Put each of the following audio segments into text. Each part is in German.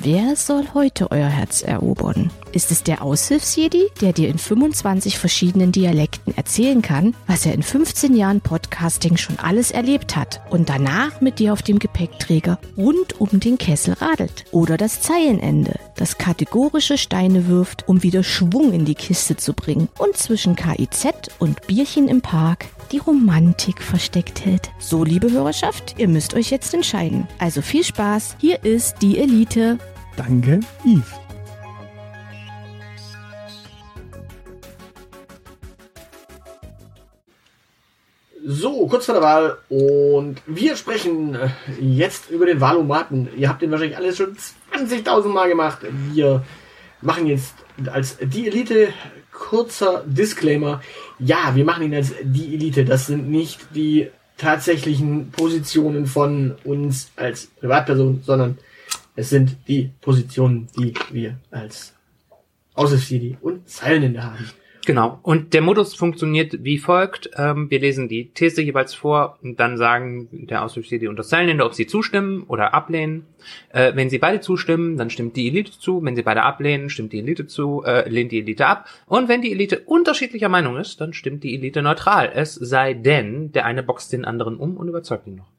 Wer soll heute euer Herz erobern? Ist es der Aushilfsjedi, der dir in 25 verschiedenen Dialekten erzählen kann, was er in 15 Jahren Podcasting schon alles erlebt hat und danach mit dir auf dem Gepäckträger rund um den Kessel radelt? Oder das Zeilenende, das kategorische Steine wirft, um wieder Schwung in die Kiste zu bringen und zwischen KIZ und Bierchen im Park die Romantik versteckt hält. So, liebe Hörerschaft, ihr müsst euch jetzt entscheiden. Also viel Spaß, hier ist die Elite. Danke, Yves. So, kurz vor der Wahl und wir sprechen äh, jetzt über den Wahlomaten. Ihr habt den wahrscheinlich alles schon 20.000 Mal gemacht. Wir machen jetzt als die Elite kurzer Disclaimer. Ja, wir machen ihn als die Elite. Das sind nicht die tatsächlichen Positionen von uns als Privatperson, sondern es sind die Positionen, die wir als Aushilfsjedi und Seilende haben. Genau. Und der Modus funktioniert wie folgt. Ähm, wir lesen die These jeweils vor und dann sagen der und das Seilende, ob sie zustimmen oder ablehnen. Äh, wenn sie beide zustimmen, dann stimmt die Elite zu. Wenn sie beide ablehnen, stimmt die Elite zu, äh, lehnt die Elite ab. Und wenn die Elite unterschiedlicher Meinung ist, dann stimmt die Elite neutral. Es sei denn, der eine boxt den anderen um und überzeugt ihn noch.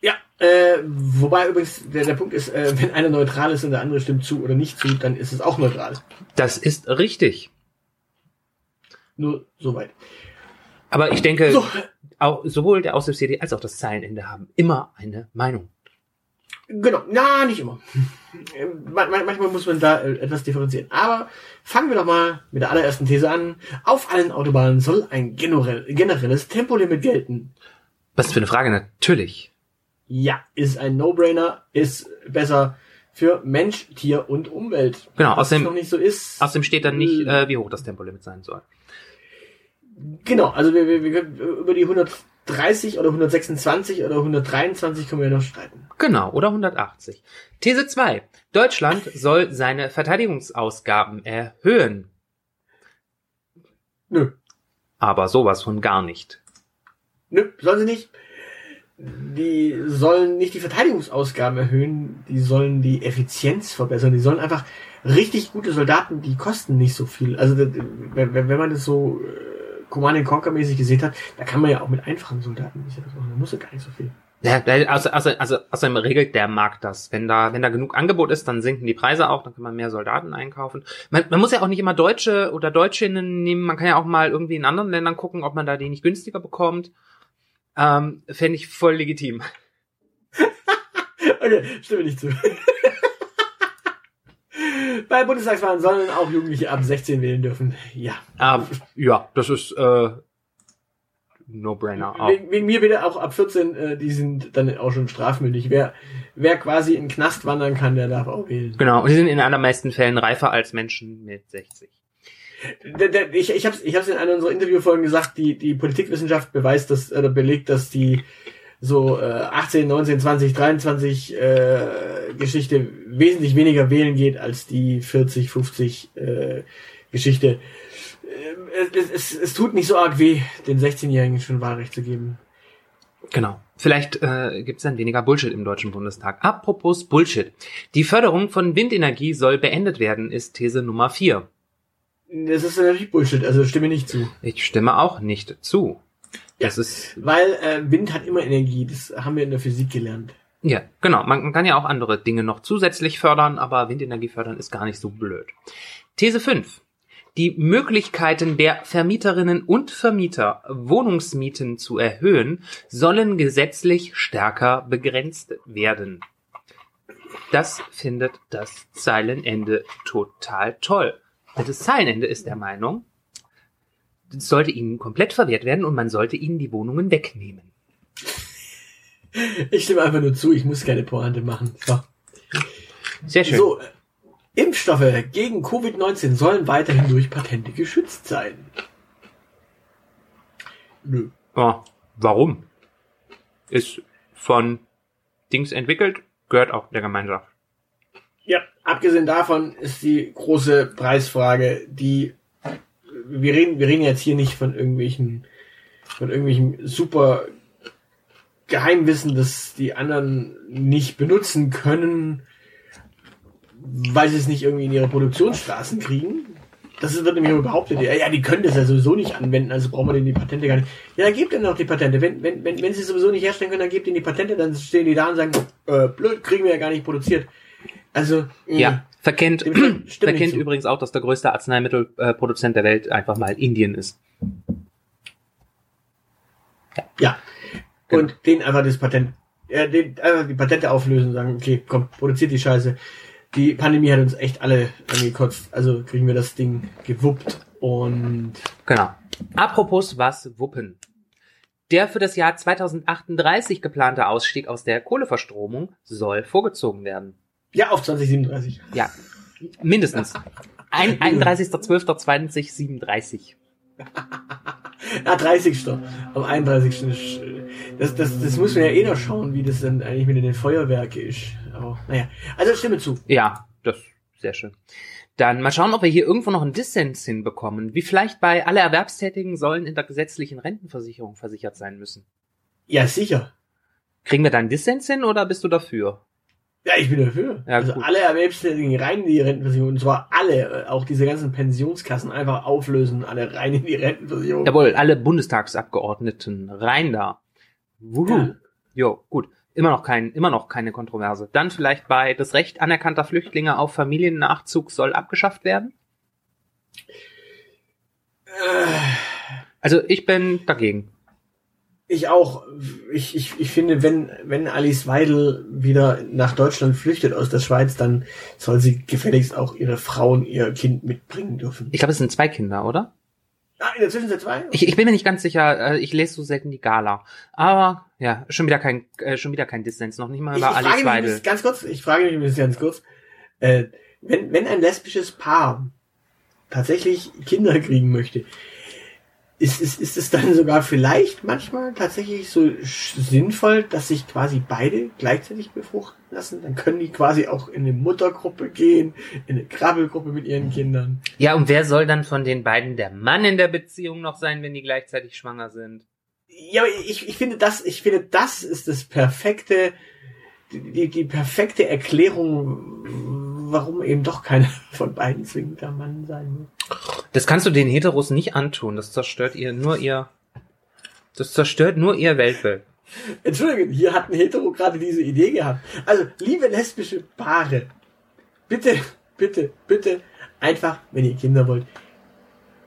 Ja, äh, wobei übrigens der, der Punkt ist, äh, wenn einer neutral ist und der andere stimmt zu oder nicht zu, dann ist es auch neutral. Das ist richtig. Nur soweit. Aber ich denke, So. auch sowohl der Aushilfs-CD als auch das Zeilenende haben immer eine Meinung. Genau, na, nicht immer. Man- man- Manchmal muss man da äh, etwas differenzieren. Aber fangen wir doch mal mit der allerersten These an. Auf allen Autobahnen soll ein generell, generelles Tempolimit gelten. Was für eine Frage, natürlich. Ja, ist ein No-Brainer, ist besser für Mensch, Tier und Umwelt. Genau, außerdem- noch nicht so ist. Außerdem steht dann nicht, äh, wie hoch das Tempolimit sein soll. Genau, also wir, wir, wir können über die 130 oder 126 oder 123 können wir ja noch streiten. Genau, oder 180. These 2. Deutschland soll seine Verteidigungsausgaben erhöhen. Nö, Aber sowas von gar nicht. nö, sollen sie nicht. Die sollen nicht die Verteidigungsausgaben erhöhen, die sollen die Effizienz verbessern, die sollen einfach richtig gute Soldaten, die kosten nicht so viel. Also wenn man das so äh, Command Conquer mäßig gesehen hat, da kann man ja auch mit einfachen Soldaten nicht das machen, da muss ja gar nicht so viel. Ja, weil also, also, also außerdem regelt der Markt das. Wenn da, wenn da genug Angebot ist, dann sinken die Preise auch, dann kann man mehr Soldaten einkaufen. Man, man muss ja auch nicht immer Deutsche oder Deutschinnen nehmen, man kann ja auch mal irgendwie in anderen Ländern gucken, ob man da die nicht günstiger bekommt. Ähm, Fände ich voll legitim. Okay, stimme nicht zu. Bei Bundestagswahlen sollen auch Jugendliche ab 16 wählen dürfen. Ja. Ähm, ja, das ist äh, No-Brainer. Wegen, wegen mir bitte auch ab 14, äh, die sind dann auch schon strafmündig. Wer, wer quasi in den Knast wandern kann, der darf auch wählen. Genau, und die sind in allermeisten Fällen reifer als Menschen mit 60. Der, der, ich ich habe es ich hab's in einer unserer Interviewfolgen gesagt, die, die Politikwissenschaft beweist das, oder belegt, dass die so äh, 18, 19, 20, 23 äh, Geschichte wesentlich weniger wählen geht als die 40, 50 äh, Geschichte. Äh, es, es, es tut nicht so arg weh, den 16-Jährigen schon Wahlrecht zu geben. Genau. Vielleicht äh, gibt es dann weniger Bullshit im Deutschen Bundestag. Apropos Bullshit. Die Förderung von Windenergie soll beendet werden, ist These Nummer 4. Das ist natürlich Bullshit, also stimme nicht zu. Ich stimme auch nicht zu. Ja. Das ist, Weil äh, Wind hat immer Energie, das haben wir in der Physik gelernt. ja, genau. Man, man kann ja auch andere Dinge noch zusätzlich fördern, aber Windenergie fördern ist gar nicht so blöd. These 5. Die Möglichkeiten der Vermieterinnen und Vermieter, Wohnungsmieten zu erhöhen, sollen gesetzlich stärker begrenzt werden. Das findet das Zeilenende total toll. Das Zeilenende ist der Meinung, sollte ihnen komplett verwehrt werden und man sollte ihnen die Wohnungen wegnehmen. Ich stimme einfach nur zu, ich muss keine Pointe machen. So. Sehr schön. So, äh, Impfstoffe gegen Covid-19 sollen weiterhin durch Patente geschützt sein. Nö. Oh, warum? Ist von Dings entwickelt, gehört auch der Gemeinschaft. Ja, abgesehen davon ist die große Preisfrage, die wir reden, wir reden jetzt hier nicht von irgendwelchen, von irgendwelchen super Geheimwissen, das die anderen nicht benutzen können, weil sie es nicht irgendwie in ihre Produktionsstraßen kriegen. Das wird nämlich behauptet, ja, die können das ja sowieso nicht anwenden, also brauchen wir denen die Patente gar nicht. Ja, dann gebt ihnen doch die Patente. Wenn, wenn, wenn, wenn sie es sowieso nicht herstellen können, dann gebt ihnen die Patente, dann stehen die da und sagen, äh, blöd, kriegen wir ja gar nicht produziert. Also, mh, Ja, verkennt, stimmt- stimmt verkennt übrigens auch, dass der größte Arzneimittelproduzent der Welt einfach mal Indien ist. Ja. Und denen einfach das Patent, äh, den, einfach die Patente auflösen und sagen, okay, komm, produziert die Scheiße. Die Pandemie hat uns echt alle angekotzt, also kriegen wir das Ding gewuppt und Genau. Apropos was wuppen. Der für das Jahr 2038 geplante Ausstieg aus der Kohleverstromung soll vorgezogen werden. Ja, auf 2037. Ja, mindestens. Ein- 31.12.2037. Ja, 30. Am 31. ist, Das, das, das muss man ja eh noch schauen, wie das dann eigentlich mit den Feuerwerken ist. Aber naja, also stimme zu. Ja, das sehr schön. Dann mal schauen, ob wir hier irgendwo noch einen Dissens hinbekommen. Wie vielleicht bei alle Erwerbstätigen sollen in der gesetzlichen Rentenversicherung versichert sein müssen. Ja, sicher. Kriegen wir da einen Dissens hin oder bist du dafür? Ja, ich bin dafür. Ja, also gut. alle Erwerbstätigen rein in die Rentenversicherung. Und zwar alle, äh, auch diese ganzen Pensionskassen einfach auflösen, alle rein in die Rentenversicherung. Jawohl, alle Bundestagsabgeordneten rein da. Wuhu. Ja. Jo, gut. Immer noch kein, immer noch keine Kontroverse. Dann vielleicht bei das Recht anerkannter Flüchtlinge auf Familiennachzug soll abgeschafft werden. Also ich bin dagegen. Ich auch. Ich, ich, ich finde, wenn, wenn Alice Weidel wieder nach Deutschland flüchtet aus der Schweiz, dann soll sie gefälligst auch ihre Frau und ihr Kind mitbringen dürfen. Ich glaube, es sind zwei Kinder, oder? Ah, in der Zwischenzeit zwei? Ich, ich bin mir nicht ganz sicher. äh, Ich lese so selten die Gala. Aber ja, schon wieder kein, äh, schon wieder kein Dissens. Noch nicht mal ich, über ich Alice frage mich Weidel. übrigens ganz kurz, ich frage mich ganz kurz, äh, wenn, wenn ein lesbisches Paar tatsächlich Kinder kriegen möchte, ist, ist, ist es dann sogar vielleicht manchmal tatsächlich so sinnvoll, dass sich quasi beide gleichzeitig befruchten lassen? Dann können die quasi auch in eine Muttergruppe gehen, in eine Krabbelgruppe mit ihren Kindern. Ja, und wer soll dann von den beiden der Mann in der Beziehung noch sein, wenn die gleichzeitig schwanger sind? Ja, ich, ich finde das, ich finde das ist das perfekte, die, die perfekte Erklärung, warum eben doch keiner von beiden zwingend der Mann sein muss. Das kannst du den Heteros nicht antun. Das zerstört ihr nur ihr. Das zerstört nur ihr Weltbild. Entschuldigung, hier hat ein Hetero gerade diese Idee gehabt. Also, liebe lesbische Paare, bitte, bitte, bitte, einfach, wenn ihr Kinder wollt,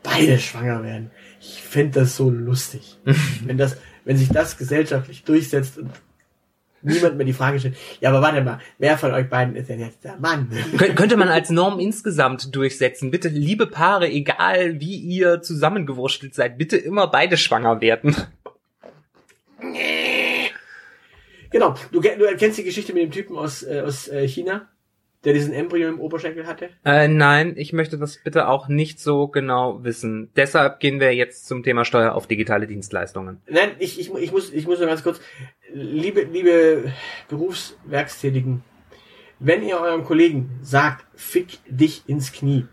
beide schwanger werden. Ich fände das so lustig. wenn das, wenn sich das gesellschaftlich durchsetzt und niemand mehr die Frage stellt, ja, aber warte mal, wer von euch beiden ist denn jetzt der Mann? Kön könnte man als Norm insgesamt durchsetzen. Bitte, liebe Paare, egal wie ihr zusammengewurschtelt seid, bitte immer beide schwanger werden. Genau, du, du kennst die Geschichte mit dem Typen aus, äh, aus äh, China, der diesen Embryo im Oberschenkel hatte? Äh, nein, ich möchte das bitte auch nicht so genau wissen. Deshalb gehen wir jetzt zum Thema Steuer auf digitale Dienstleistungen. Nein, ich, ich, ich, muss, ich muss nur ganz kurz, liebe, liebe Berufswerkstätigen, wenn ihr eurem Kollegen sagt, fick dich ins Knie,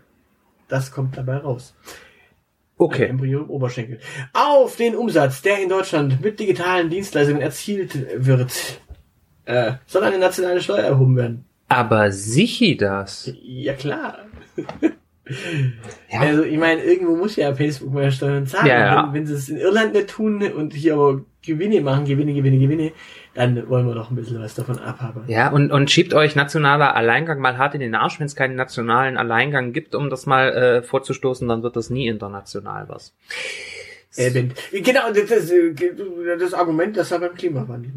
das kommt dabei raus. Ein Okay. Embryo im Oberschenkel. Auf den Umsatz, der in Deutschland mit digitalen Dienstleistungen erzielt wird, äh, soll eine nationale Steuer erhoben werden. Aber sichi das. Ja klar. Ja. Also ich meine, irgendwo muss ja Facebook mal Steuern zahlen. Ja, ja. Wenn, wenn sie es in Irland nicht tun und hier aber Gewinne machen, Gewinne, Gewinne, Gewinne, dann wollen wir doch ein bisschen was davon abhaben. Ja, und, und schiebt euch nationaler Alleingang mal hart in den Arsch. Wenn es keinen nationalen Alleingang gibt, um das mal äh, vorzustoßen, dann wird das nie international was. Äh, wenn, genau, das, das, das Argument, das war beim Klimawandel.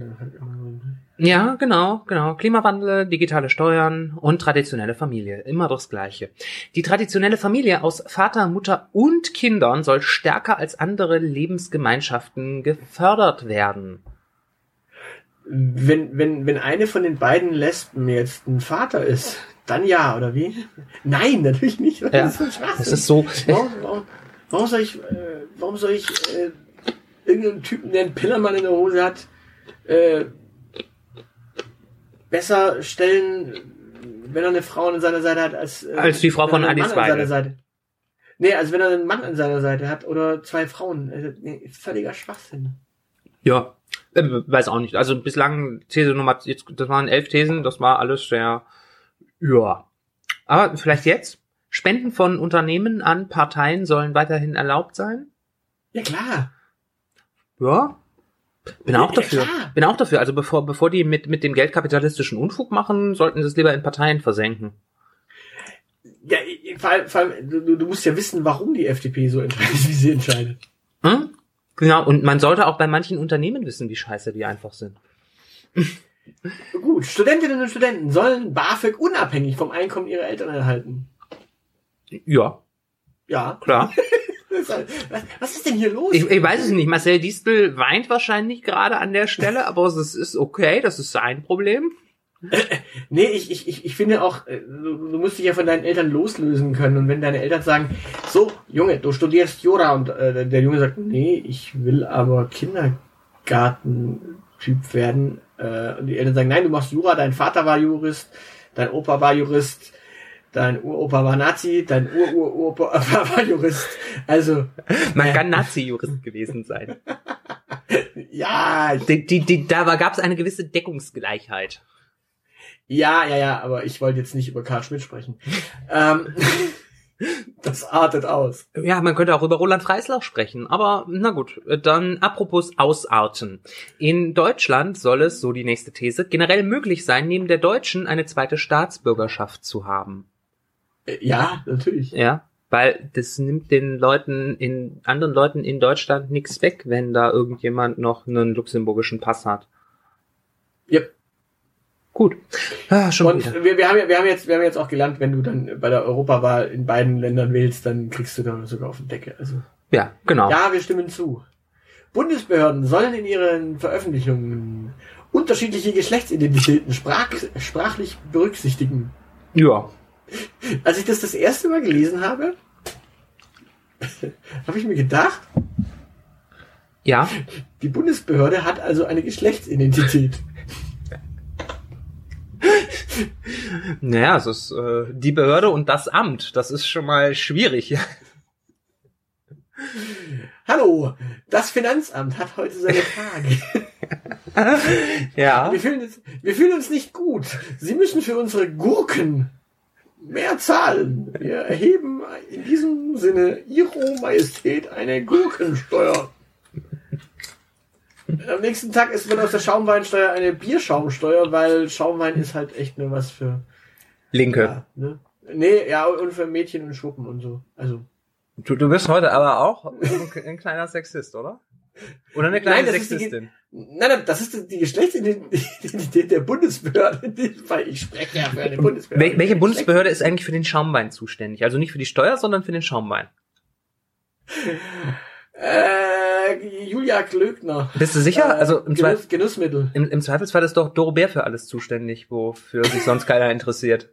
Ja, genau, genau. Klimawandel, digitale Steuern und traditionelle Familie. Immer das Gleiche. Die traditionelle Familie aus Vater, Mutter und Kindern soll stärker als andere Lebensgemeinschaften gefördert werden. Wenn, wenn, wenn eine von den beiden Lesben jetzt ein Vater ist, dann ja, oder wie? Nein, natürlich nicht. Das Ja, ist so. Das ist so. Warum, warum, warum soll ich, äh, warum soll ich äh, irgendeinen Typen, der einen Pillermann in der Hose hat, äh, besser stellen, wenn er eine Frau an seiner Seite hat, als, äh, Als die Frau von Alice Mann an seiner Weidel. Seite? Nee, also wenn er einen Mann an seiner Seite hat oder zwei Frauen, also, nee, völliger Schwachsinn. Ja, äh, weiß auch nicht. Also bislang These Nummer, jetzt, das waren elf Thesen, das war alles sehr, ja. Aber vielleicht jetzt? Spenden von Unternehmen an Parteien sollen weiterhin erlaubt sein? Ja klar. Ja. Bin auch Ja, dafür. klar. Bin auch dafür. Also bevor, bevor die mit, mit dem geldkapitalistischen Unfug machen, sollten sie es lieber in Parteien versenken. Ja, vor allem, vor allem du, du musst ja wissen, warum die FDP so entscheidet, wie sie entscheidet. Hm? Genau, und man sollte auch bei manchen Unternehmen wissen, wie scheiße die einfach sind. Gut, Studentinnen und Studenten sollen BAföG unabhängig vom Einkommen ihrer Eltern erhalten. Ja, Ja. klar. Was, ist denn hier los? Ich, ich weiß es nicht. Marcel Distel weint wahrscheinlich gerade an der Stelle, aber es ist okay, das ist sein Problem. Nee, ich, ich, ich, ich finde auch, äh, du, du musst dich ja von deinen Eltern loslösen können. Und wenn deine Eltern sagen, so, Junge, du studierst Jura und äh, der Junge sagt, nee, ich will aber Kindergartentyp werden. Äh, und die Eltern sagen, nein, du machst Jura, dein Vater war Jurist, dein Opa war Jurist, dein Uropa war Nazi, dein Ururopa war Jurist. Also, Man kann Nazi-Jurist gewesen sein. ja, Die, die, die, da gab es eine gewisse Deckungsgleichheit. ja, ja, ja, aber ich wollte jetzt nicht über Karl Schmidt sprechen. ähm, das artet aus. Ja, man könnte auch über Roland Freislauch sprechen, aber na gut, dann apropos Ausarten. In Deutschland soll es, so die nächste These, generell möglich sein, neben der deutschen eine zweite Staatsbürgerschaft zu haben. Äh, Ja, natürlich. Ja, weil das nimmt den Leuten in anderen Leuten in Deutschland nichts weg, wenn da irgendjemand noch einen luxemburgischen Pass hat. Yep. Gut. Ah, schon Und wieder. wir, wir, haben, ja- wir, haben jetzt, wir haben jetzt auch gelernt, wenn du dann bei der Europawahl in beiden Ländern wählst, dann kriegst du da sogar auf den Decke. Also Ja, genau. ja, wir stimmen zu. Bundesbehörden sollen in ihren Veröffentlichungen unterschiedliche Geschlechtsidentitäten sprach, sprachlich berücksichtigen. Ja. Als ich das das erste Mal gelesen habe, habe ich mir gedacht, Ja. die Bundesbehörde hat also eine Geschlechtsidentität. Naja, es ist äh, die Behörde und das Amt. Das ist schon mal schwierig. Hallo, das Finanzamt hat heute seine Tage. ja. Wir fühlen, uns, wir fühlen uns nicht gut. Sie müssen für unsere Gurken mehr zahlen. Wir erheben in diesem Sinne Ihre Majestät eine Gurkensteuer. Am nächsten Tag ist wird aus der Schaumweinsteuer eine Bierschaumsteuer, weil Schaumwein ist halt echt nur was für. Linke. Ja, ne? Nee, ja, und für Mädchen und Schuppen und so. Also. Du, du bist heute aber auch ein, ein kleiner Sexist, oder? Oder eine kleine Nein, das ist die- Sexistin. Nein, nein, das ist die Geschlechtsidentität der Bundesbehörde. Fall. Ich spreche ja für eine Bundesbehörde. Wel welche Bundesbehörde ist eigentlich für den Schaumwein zuständig? Also nicht für die Steuer, sondern für den Schaumwein. Äh, Julia Klöckner. Bist du sicher? Äh, also im, Genuss, Genussmittel. im, im Zweifelsfall ist doch Doro Bär für alles zuständig, wofür sich sonst keiner interessiert.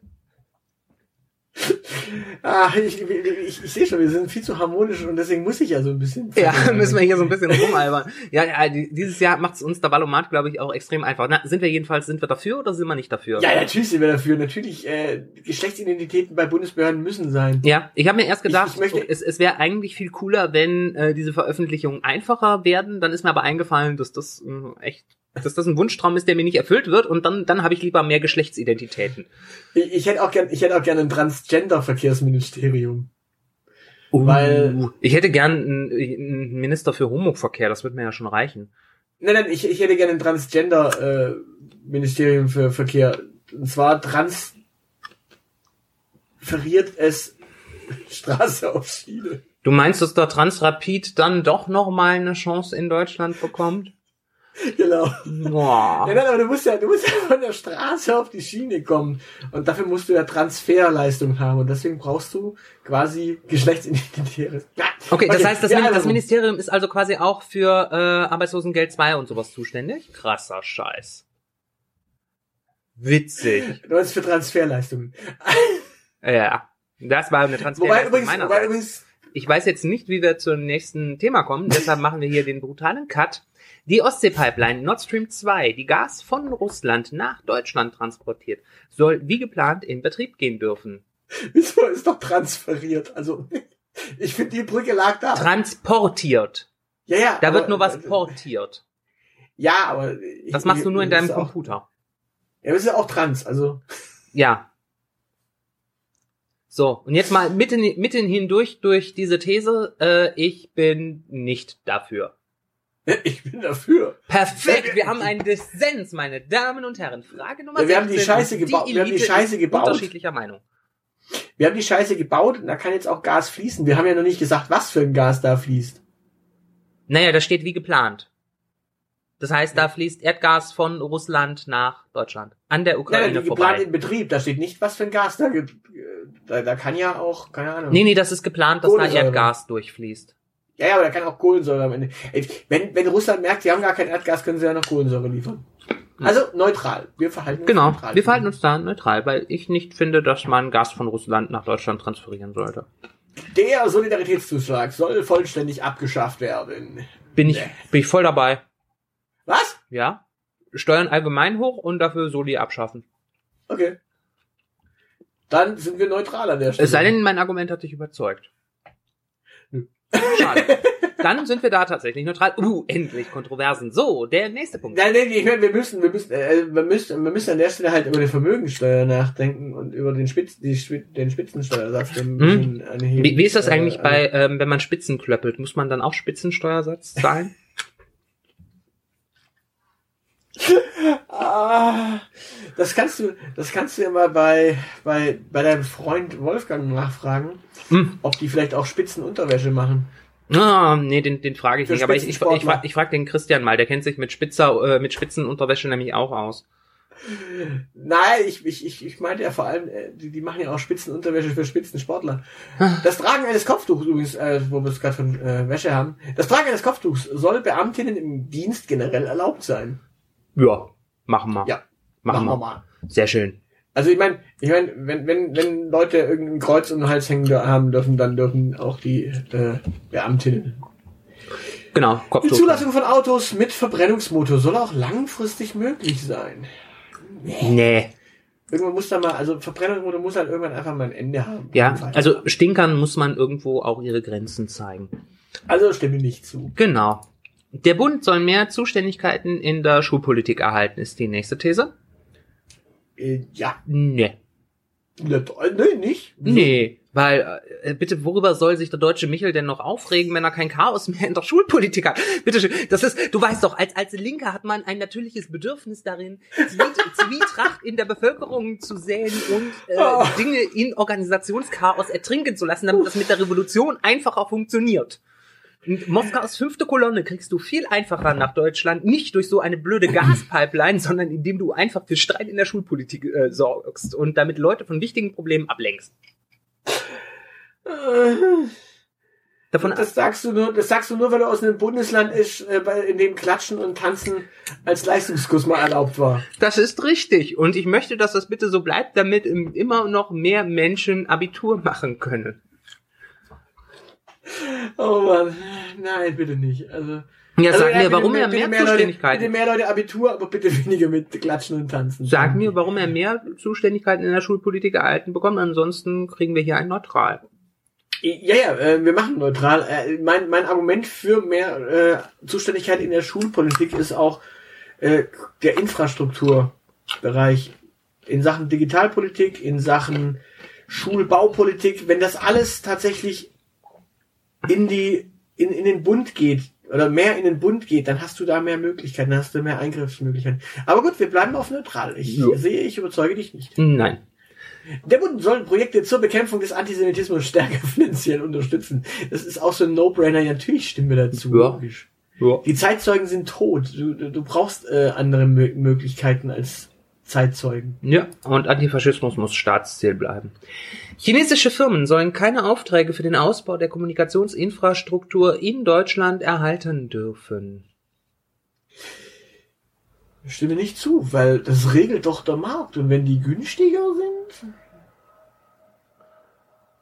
Ah, ich, ich, ich, sehe schon, wir sind viel zu harmonisch und deswegen muss ich ja so ein bisschen. Ja, müssen wir hier so ein bisschen rumalbern. Ja, ja die- dieses Jahr macht es uns der Ballomat, glaube ich, auch extrem einfach. Na, sind wir jedenfalls, sind wir dafür oder sind wir nicht dafür? Ja, natürlich sind wir dafür. Natürlich, äh, Geschlechtsidentitäten bei Bundesbehörden müssen sein. Ja, ich habe mir erst gedacht, Ich- ich möchte- es, es wäre eigentlich viel cooler, wenn äh, diese Veröffentlichungen einfacher werden. Dann ist mir aber eingefallen, dass das äh, echt, dass das ein Wunschtraum ist, der mir nicht erfüllt wird. Und dann, dann habe ich lieber mehr Geschlechtsidentitäten. Ich, ich hätte auch gern, ich hätte auch gerne ein Transgender-Verkehrsministerium. Uh, Weil- ich hätte gern einen, einen Minister für Homoverkehr. Das wird mir ja schon reichen. Nein, nein, ich, ich hätte gerne ein Transgender-Ministerium für Verkehr. Und zwar transferiert es Straße auf Schiene. Du meinst, dass der Transrapid dann doch noch mal eine Chance in Deutschland bekommt? Genau. Boah. Nein, nein, aber du musst ja, du musst ja von der Straße auf die Schiene kommen. Und dafür musst du ja Transferleistung haben. Und deswegen brauchst du quasi Geschlechtsidentitäres. Ja, Okay, das heißt, das, ja, Min das also- Ministerium ist also quasi auch für äh, Arbeitslosengeld 2 und sowas zuständig? Krasser Scheiß. Witzig. Du meinst für Transferleistungen. Ja. Das war eine Wobei Transferleistung übrigens, wobei übrigens, Ich weiß jetzt nicht, wie wir zum nächsten Thema kommen, deshalb machen wir hier den brutalen Cut. Die Ostsee-Pipeline Nord Stream 2, die Gas von Russland nach Deutschland transportiert, soll wie geplant in Betrieb gehen dürfen. wieso ist doch transferiert? Also, Ich finde, die Brücke lag da. Transportiert. ja, ja. Da wird nur was portiert. Ja, aber. ich- Das machst du nur in deinem auch, Computer. Ja, das ist ja auch trans, also. Ja. So, und jetzt mal mitten, mitten hindurch durch diese These, äh, ich bin nicht dafür. Ich bin dafür. Perfekt, wir haben einen Dissens, meine Damen und Herren. Frage Nummer Ja, wir haben die 16. Scheiße gebaut- wir haben die Scheiße gebaut. Unterschiedlicher Meinung. Wir haben die Scheiße gebaut und da kann jetzt auch Gas fließen. Wir haben ja noch nicht gesagt, was für ein Gas da fließt. Naja, das steht wie geplant. Das heißt, da fließt Erdgas von Russland nach Deutschland. An der Ukraine nein, geplant vorbei. in Betrieb. Da steht nicht, was für ein Gas da gibt. Da, da kann ja auch, keine Ahnung. Nee, nee, das ist geplant, dass da. Erdgas durchfließt. Ja, ja, aber da kann auch Kohlensäure am Ende. Wenn, wenn Russland merkt, sie haben gar kein Erdgas, können sie ja noch Kohlensäure liefern. Also neutral. Wir verhalten uns Genau, neutral. wir verhalten uns da neutral, weil ich nicht finde, dass man Gas von Russland nach Deutschland transferieren sollte. Der Solidaritätszuschlag soll vollständig abgeschafft werden. Bin ich, Nee. bin ich voll dabei. Was? Ja? Steuern allgemein hoch und dafür Soli abschaffen. Okay. Dann sind wir neutral an der Stelle. Es sei denn, mein Argument hat dich überzeugt. Nö. Schade. Dann sind wir da tatsächlich neutral. Uh, endlich Kontroversen. So, der nächste Punkt. Nein, nein, ich meine, wir müssen, wir müssen, äh, wir müssen, wir müssen an der Stelle halt über die Vermögensteuer nachdenken und über den Spitz, die, den Spitzensteuersatz, den Hm? anheben. Wie, wie ist das Äh, eigentlich äh, bei, ähm, wenn man Spitzen klöppelt? Muss man dann auch Spitzensteuersatz zahlen? Ah, das kannst du, das kannst du ja mal bei, bei, bei deinem Freund Wolfgang nachfragen, Hm. ob die vielleicht auch Spitzenunterwäsche machen. Ah, nee, den, den frage ich Für nicht. Aber ich, ich, ich, frage ich frag den Christian mal. Der kennt sich mit Spitzer, äh, mit Spitzenunterwäsche nämlich auch aus. Nein, ich, ich, ich, ich meinte ja vor allem, äh, die, die machen ja auch Spitzenunterwäsche für Spitzensportler. Das Tragen eines Kopftuchs übrigens, äh, wo wir es gerade von äh, Wäsche haben, das Tragen eines Kopftuchs soll Beamtinnen im Dienst generell erlaubt sein. Ja, machen wir. Ja, machen, Machen wir. mal. Sehr schön. Also ich meine, ich meine, wenn, wenn, wenn Leute irgendein Kreuz um den Hals hängen haben dürfen, dann dürfen auch die äh, Beamtinnen. Genau, Die Kopftuch. Zulassung von Autos mit Verbrennungsmotor soll auch langfristig möglich sein. Nee. Irgendwann muss da mal, also Verbrennungsmotor muss halt irgendwann einfach mal ein Ende haben. Ja, also Stinkern muss man irgendwo auch ihre Grenzen zeigen. Also stimme nicht zu. Genau. Der Bund soll mehr Zuständigkeiten in der Schulpolitik erhalten, ist die nächste These? Äh, ja. Nee. Ne, nee, nicht. Nee. Weil, äh, bitte, worüber soll sich der deutsche Michel denn noch aufregen, wenn er kein Chaos mehr in der Schulpolitik hat? Bitte schön, das ist, du weißt doch, als, als Linker hat man ein natürliches Bedürfnis darin, Zwie- Zwietracht in der Bevölkerung zu säen und äh, Oh. Dinge in Organisationschaos ertrinken zu lassen, damit das mit der Revolution einfacher funktioniert. Moskaus fünfte Kolonne kriegst du viel einfacher nach Deutschland, nicht durch so eine blöde Gaspipeline, sondern indem du einfach für Streit in der Schulpolitik äh, sorgst und damit Leute von wichtigen Problemen ablenkst. Äh, Davon Das sagst du nur, das sagst du nur, weil du aus einem Bundesland ist, äh, bei- in dem Klatschen und Tanzen als Leistungskurs mal erlaubt war. Das ist richtig. Und ich möchte, dass das bitte so bleibt, damit im- immer noch mehr Menschen Abitur machen können. Oh Mann, nein, bitte nicht. Also, Ja, also, sag mir, warum er mehr Leute, Zuständigkeiten. bitte mehr Leute Abitur, aber bitte weniger mit Klatschen und Tanzen. Sag mir, warum er mehr Zuständigkeiten in der Schulpolitik erhalten bekommt. Ansonsten kriegen wir hier ein Neutral. Ja, ja, äh, wir machen neutral. Äh, mein, mein Argument für mehr äh, Zuständigkeit in der Schulpolitik ist auch äh, der Infrastrukturbereich in Sachen Digitalpolitik, in Sachen Schulbaupolitik. Wenn das alles tatsächlich in die in, in den Bund geht oder mehr in den Bund geht, dann hast du da mehr Möglichkeiten, dann hast du mehr Eingriffsmöglichkeiten. Aber gut, wir bleiben auf neutral. Ich Ja. sehe, ich überzeuge dich nicht. Nein. Der Bund soll Projekte zur Bekämpfung des Antisemitismus stärker finanziell unterstützen. Das ist auch so ein No-Brainer. Ja, natürlich stimmen wir dazu. Ja. Logisch. Ja. Die Zeitzeugen sind tot. Du, du, du brauchst äh, andere Mö Möglichkeiten als Zeitzeugen. Ja, und Antifaschismus muss Staatsziel bleiben. Chinesische Firmen sollen keine Aufträge für den Ausbau der Kommunikationsinfrastruktur in Deutschland erhalten dürfen. Ich stimme nicht zu, weil das regelt doch der Markt. Und wenn die günstiger sind,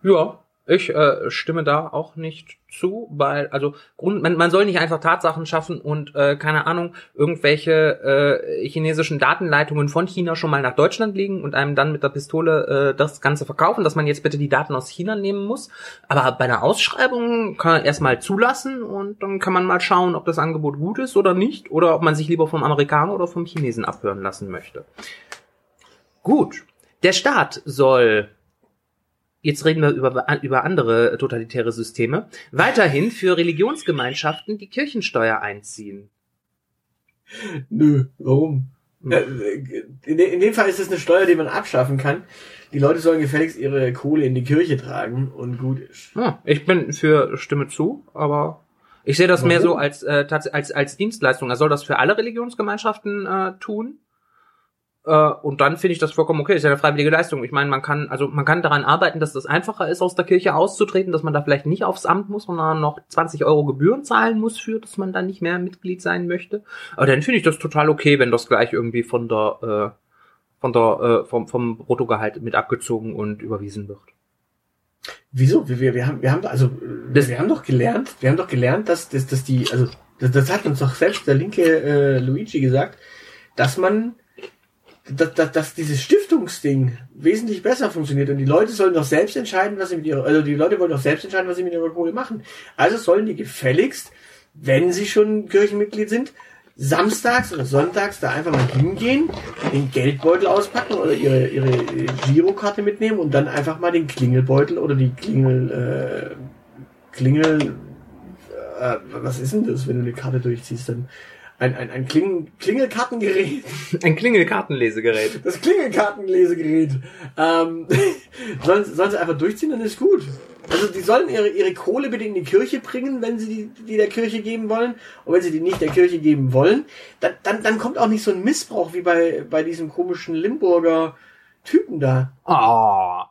Ja, Ich äh, stimme da auch nicht zu, weil, also Grund, man, man soll nicht einfach Tatsachen schaffen und, äh, keine Ahnung, irgendwelche äh, chinesischen Datenleitungen von China schon mal nach Deutschland liegen und einem dann mit der Pistole äh, das Ganze verkaufen, dass man jetzt bitte die Daten aus China nehmen muss. Aber bei einer Ausschreibung kann man erstmal zulassen und dann kann man mal schauen, ob das Angebot gut ist oder nicht, oder ob man sich lieber vom Amerikaner oder vom Chinesen abhören lassen möchte. Gut. Der Staat soll jetzt reden wir über, über andere totalitäre Systeme, weiterhin für Religionsgemeinschaften die Kirchensteuer einziehen. Nö, warum? Hm. In, de- in dem Fall ist es eine Steuer, die man abschaffen kann. Die Leute sollen gefälligst ihre Kohle in die Kirche tragen und gut ist. Ja, ich bin für Stimme zu, aber ich sehe das mehr Warum? so als, äh, als, als Dienstleistung. Er soll das für alle Religionsgemeinschaften äh, tun. Äh, und dann finde ich das vollkommen okay. Ist ja eine freiwillige Leistung. Ich meine, man kann, also man kann daran arbeiten, dass das einfacher ist, aus der Kirche auszutreten, dass man da vielleicht nicht aufs Amt muss, sondern noch 20 Euro Gebühren zahlen muss für, dass man da nicht mehr Mitglied sein möchte. Aber dann finde ich das total okay, wenn das gleich irgendwie von der, äh, von der, äh, vom, vom Bruttogehalt mit abgezogen und überwiesen wird. Wieso? Wir, wir, wir haben, wir haben, also, Das- wir haben doch gelernt, wir haben doch gelernt, dass, dass, dass die, also, das, das hat uns doch selbst der linke äh, Luigi gesagt, dass man, dass, dass, dass dieses Stiftungsding wesentlich besser funktioniert und die Leute sollen doch selbst entscheiden, was sie mit ihrer, also die Leute wollen doch selbst entscheiden, was sie mit ihrer Kohle machen. Also sollen die gefälligst, wenn sie schon Kirchenmitglied sind, samstags oder sonntags da einfach mal hingehen, den Geldbeutel auspacken oder ihre, ihre Girokarte mitnehmen und dann einfach mal den Klingelbeutel oder die Klingel, äh, Klingel, äh, was ist denn das, wenn du eine Karte durchziehst? Dann ein, ein, ein Kling, Klingelkartengerät, Ein Klingelkartenlesegerät. das Klingelkartenlesegerät. Ähm, sollen, sollen sie einfach durchziehen, dann ist gut. Also die sollen ihre, ihre Kohle bitte in die Kirche bringen, wenn sie die, die der Kirche geben wollen. Und wenn sie die nicht der Kirche geben wollen, dann, dann, dann kommt auch nicht so ein Missbrauch wie bei, bei diesem komischen Limburger Typen da. Ah,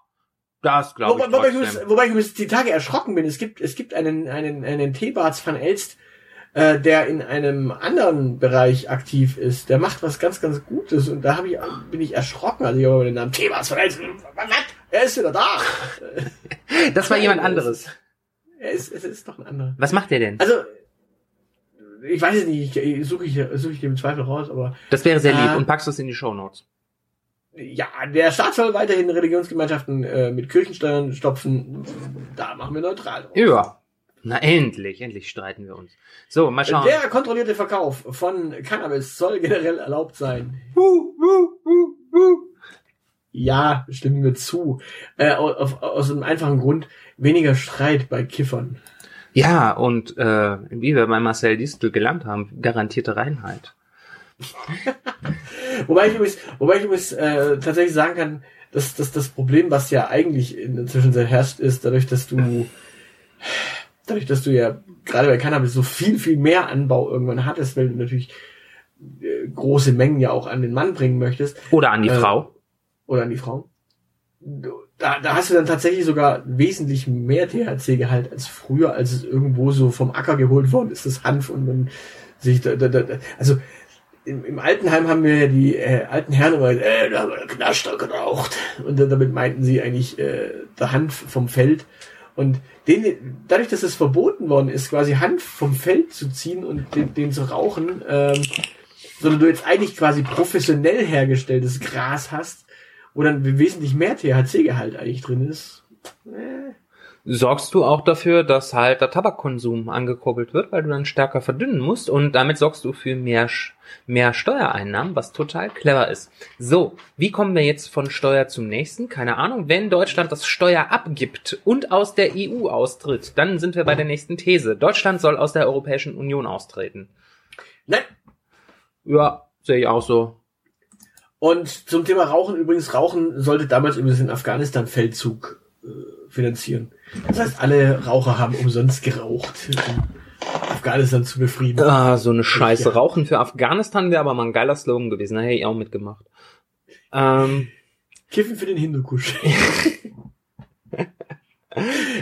das glaube ich Wobei, wobei, ich übrigens, wobei ich übrigens die Tage erschrocken bin. Es gibt, es gibt einen, einen, einen Thebarts van Elst, äh, der in einem anderen Bereich aktiv ist. Der macht was ganz, ganz Gutes. Und da ich, bin ich erschrocken, als ich über den Namen Thebarts van Elst. Was? Er ist wieder da. Das war jemand anderes. Er ist, es ist doch ein anderer. Was macht der denn? Also, ich weiß es nicht, ich, ich suche ich, suche ich den im Zweifel raus, aber Das wäre sehr lieb Ah. und packst du es in die Shownotes. ja, der Staat soll weiterhin Religionsgemeinschaften äh, mit Kirchensteuern stopfen. Da machen wir neutral drauf. Ja. Na endlich, endlich streiten wir uns. So, mal schauen. Der kontrollierte Verkauf von Cannabis soll generell erlaubt sein. Wuh, wuh, wuh, wuh. Ja, stimmen wir zu. Äh, auf, aus einem einfachen Grund, weniger Streit bei Kiffern. Ja, und äh, wie wir bei Marcel Distel gelernt haben, garantierte Reinheit. Wobei ich übrigens, wobei ich übrigens äh, tatsächlich sagen kann, dass, dass das Problem, was ja eigentlich in der Zwischenzeit herrscht, ist, dadurch, dass du dadurch, dass du ja gerade bei Cannabis so viel, viel mehr Anbau irgendwann hattest, weil du natürlich äh, große Mengen ja auch an den Mann bringen möchtest, Oder an die Äh, Frau. oder an die Frau. Da, da hast du dann tatsächlich sogar wesentlich mehr THC-Gehalt als früher, als es irgendwo so vom Acker geholt worden ist, das Hanf und man sich da, da, da da- also im, im Altenheim haben wir ja die äh, alten Herren immer gesagt, äh, da haben wir Knaster geraucht. Und dann, damit meinten sie eigentlich äh, der Hanf vom Feld. Und den, dadurch, dass es verboten worden ist, quasi Hanf vom Feld zu ziehen und den, den zu rauchen, ähm, sondern du jetzt eigentlich quasi professionell hergestelltes Gras hast, wo dann wesentlich mehr THC-Gehalt eigentlich drin ist. Sorgst du auch dafür, dass halt der Tabakkonsum angekurbelt wird, weil du dann stärker verdünnen musst und damit sorgst du für mehr, mehr Steuereinnahmen, was total clever ist. So, wie kommen wir jetzt von Steuer zum nächsten? Keine Ahnung. Wenn Deutschland das Steuer abgibt und aus der EU austritt, dann sind wir bei der nächsten These. Deutschland soll aus der Europäischen Union austreten. nein, Ja, sehe ich auch so. Und zum Thema Rauchen übrigens, Rauchen sollte damals übrigens den Afghanistan-Feldzug finanzieren. Das heißt, alle Raucher haben umsonst geraucht, um Afghanistan zu befrieden. Ah, so eine Scheiße. Ja. Rauchen für Afghanistan wäre aber mal ein geiler Slogan gewesen. Da hätte ich auch mitgemacht. Ähm, Kiffen für den Hindukusch.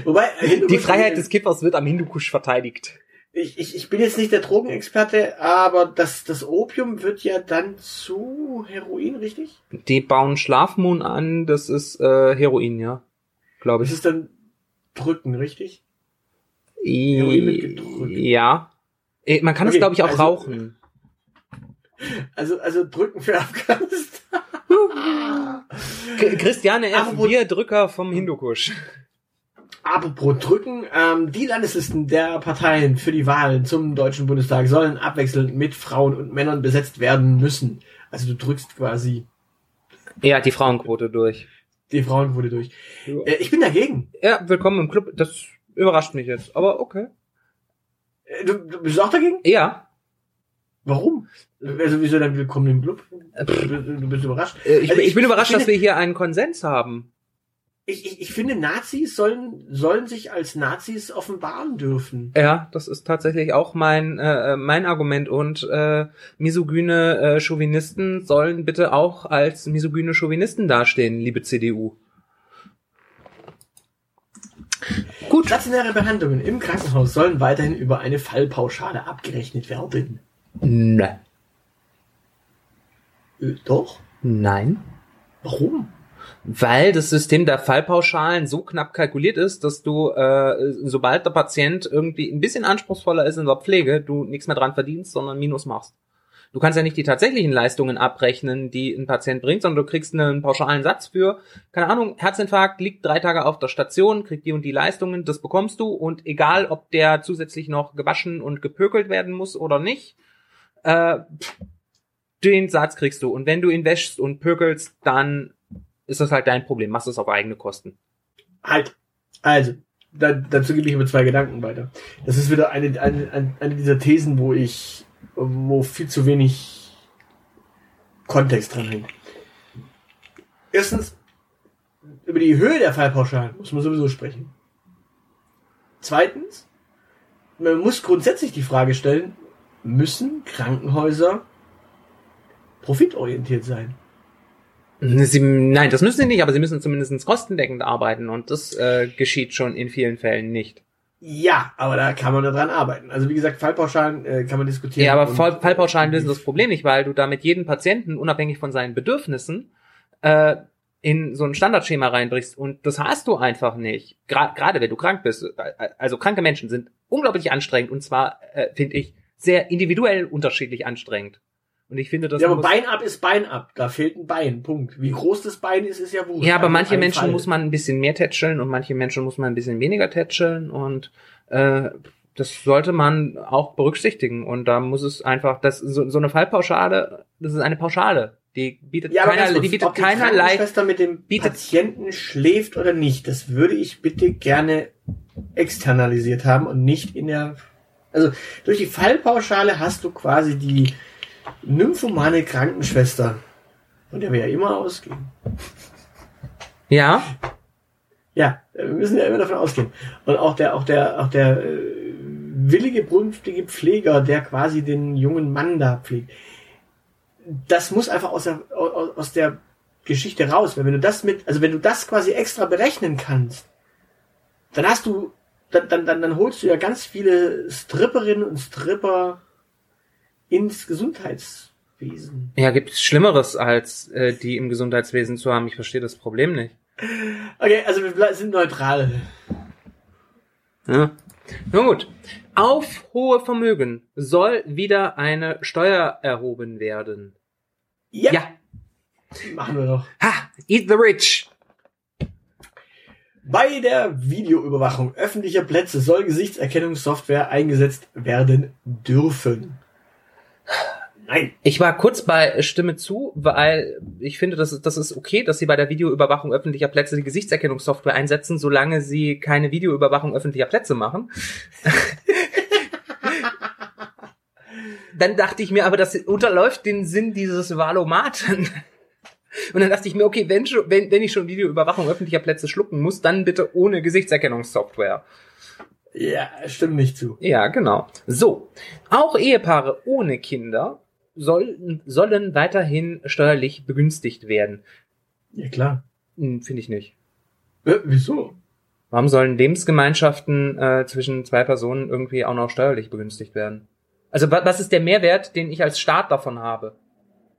Wobei, Hindukusch die Freiheit des Kippers wird am Hindukusch verteidigt. ich, ich, ich bin jetzt nicht der Drogenexperte, aber das, das Opium wird ja dann zu Heroin, richtig? Die bauen Schlafmoon an, das ist äh, Heroin, ja. Glaube Das ich. ist dann drücken, richtig? Ja. Eh, Man kann es, Okay, glaube ich, auch also- rauchen. Also, also drücken für Afghanistan. Christiane F. Apropos- Bierdrücker vom Hindukusch. Apropos drücken, ähm, die Landeslisten der Parteien für die Wahlen zum Deutschen Bundestag sollen abwechselnd mit Frauen und Männern besetzt werden müssen. Also du drückst quasi Ja, die Frauenquote durch. Die Frauenquote durch. Äh, ich bin dagegen. Ja, willkommen im Club. Das überrascht mich jetzt, aber okay. Äh, Du, du bist auch dagegen? Ja. Warum? Also wieso dann willkommen im Club? Äh, Du, bist- überrascht. Äh, Ich, Also ich bin überrascht, dass wir hier einen Konsens haben. Ich, ich, ich finde, Nazis sollen, sollen sich als Nazis offenbaren dürfen. Ja, das ist tatsächlich auch mein äh, mein Argument und äh, misogyne äh, Chauvinisten sollen bitte auch als misogyne Chauvinisten dastehen, liebe CDU. Gut. Stationäre Behandlungen im Krankenhaus sollen weiterhin über eine Fallpauschale abgerechnet werden. Ne. Äh, doch? Nein. Warum? Weil das System der Fallpauschalen so knapp kalkuliert ist, dass du, äh, sobald der Patient irgendwie ein bisschen anspruchsvoller ist in der Pflege, du nichts mehr dran verdienst, sondern Minus machst. Du kannst ja nicht die tatsächlichen Leistungen abrechnen, die ein Patient bringt, sondern du kriegst einen pauschalen Satz für, keine Ahnung, Herzinfarkt, liegt drei Tage auf der Station, kriegt die und die Leistungen, das bekommst du und egal, ob der zusätzlich noch gewaschen und gepökelt werden muss oder nicht, äh, den Satz kriegst du. Und wenn du ihn wäschst und pökelst, dann ist das halt dein Problem. Machst es auf eigene Kosten. Halt. Also, da, dazu gebe ich aber zwei Gedanken weiter. Das ist wieder eine, eine- eine dieser Thesen, wo ich, wo viel zu wenig Kontext dran hängt. Erstens, über die Höhe der Fallpauschalen muss man sowieso sprechen. Zweitens, man muss grundsätzlich die Frage stellen, müssen Krankenhäuser profitorientiert sein? Sie, nein, das müssen sie nicht, aber sie müssen zumindest kostendeckend arbeiten und das äh, geschieht schon in vielen Fällen nicht. Ja, aber da kann man daran arbeiten. Also wie gesagt, Fallpauschalen äh, kann man diskutieren. Ja, aber Fallpauschalen lösen das Problem nicht, weil du damit jeden Patienten, unabhängig von seinen Bedürfnissen, äh, in so ein Standardschema reinbrichst. Und das hast du einfach nicht. Gra Gerade wenn du krank bist. Äh, Also kranke Menschen sind unglaublich anstrengend und zwar, äh, finde ich, sehr individuell unterschiedlich anstrengend. Und ich finde, das ja, aber muss- Bein ab ist Bein ab. Da fehlt ein Bein. Punkt. Wie groß das Bein ist, ist ja wurscht. Ja, aber Also manche Menschen Fall. muss man ein bisschen mehr tätscheln und manche Menschen muss man ein bisschen weniger tätscheln und äh, das sollte man auch berücksichtigen und da muss es einfach, das so, so eine Fallpauschale, das ist eine Pauschale, die bietet Ja, keiner, kurz, die bietet ob die keinerlei. Krankenschwester mit dem bietet- Patienten schläft oder nicht, das würde ich bitte gerne externalisiert haben und nicht in der. Also durch die Fallpauschale hast du quasi die nymphomane Krankenschwester, von der wir ja immer ausgehen. Ja, Ja, wir müssen ja immer davon ausgehen. Und auch der, auch der, auch der äh, willige, brünftige Pfleger, der quasi den jungen Mann da pflegt. Das muss einfach aus der, aus, aus der Geschichte raus. Weil wenn du das mit, also wenn du das quasi extra berechnen kannst, dann hast du, dann, dann, dann, dann holst du ja ganz viele Stripperinnen und Stripper ins Gesundheitswesen. ja, gibt es Schlimmeres als äh, die im Gesundheitswesen zu haben. Ich verstehe das Problem nicht. Okay, also wir sind neutral. Ja. Na gut. Auf hohe Vermögen soll wieder eine Steuer erhoben werden. Ja, Ja. machen wir doch. Ha! Eat the rich! Bei der Videoüberwachung öffentlicher Plätze soll Gesichtserkennungssoftware eingesetzt werden dürfen. Nein. Ich war kurz bei Stimme zu, weil ich finde, das ist, das ist okay, dass sie bei der Videoüberwachung öffentlicher Plätze die Gesichtserkennungssoftware einsetzen, solange sie keine Videoüberwachung öffentlicher Plätze machen. dann dachte ich mir, aber das unterläuft den Sinn dieses Valomaten. Und dann dachte ich mir, okay, wenn, wenn, wenn ich schon Videoüberwachung öffentlicher Plätze schlucken muss, dann bitte ohne Gesichtserkennungssoftware. Ja, stimmt nicht zu. Ja, genau. So, auch Ehepaare ohne Kinder sollen, sollen weiterhin steuerlich begünstigt werden. Ja, klar. Hm, Finde ich nicht. Äh, wieso? Warum sollen Lebensgemeinschaften äh, zwischen zwei Personen irgendwie auch noch steuerlich begünstigt werden? Also wa was ist der Mehrwert, den ich als Staat davon habe?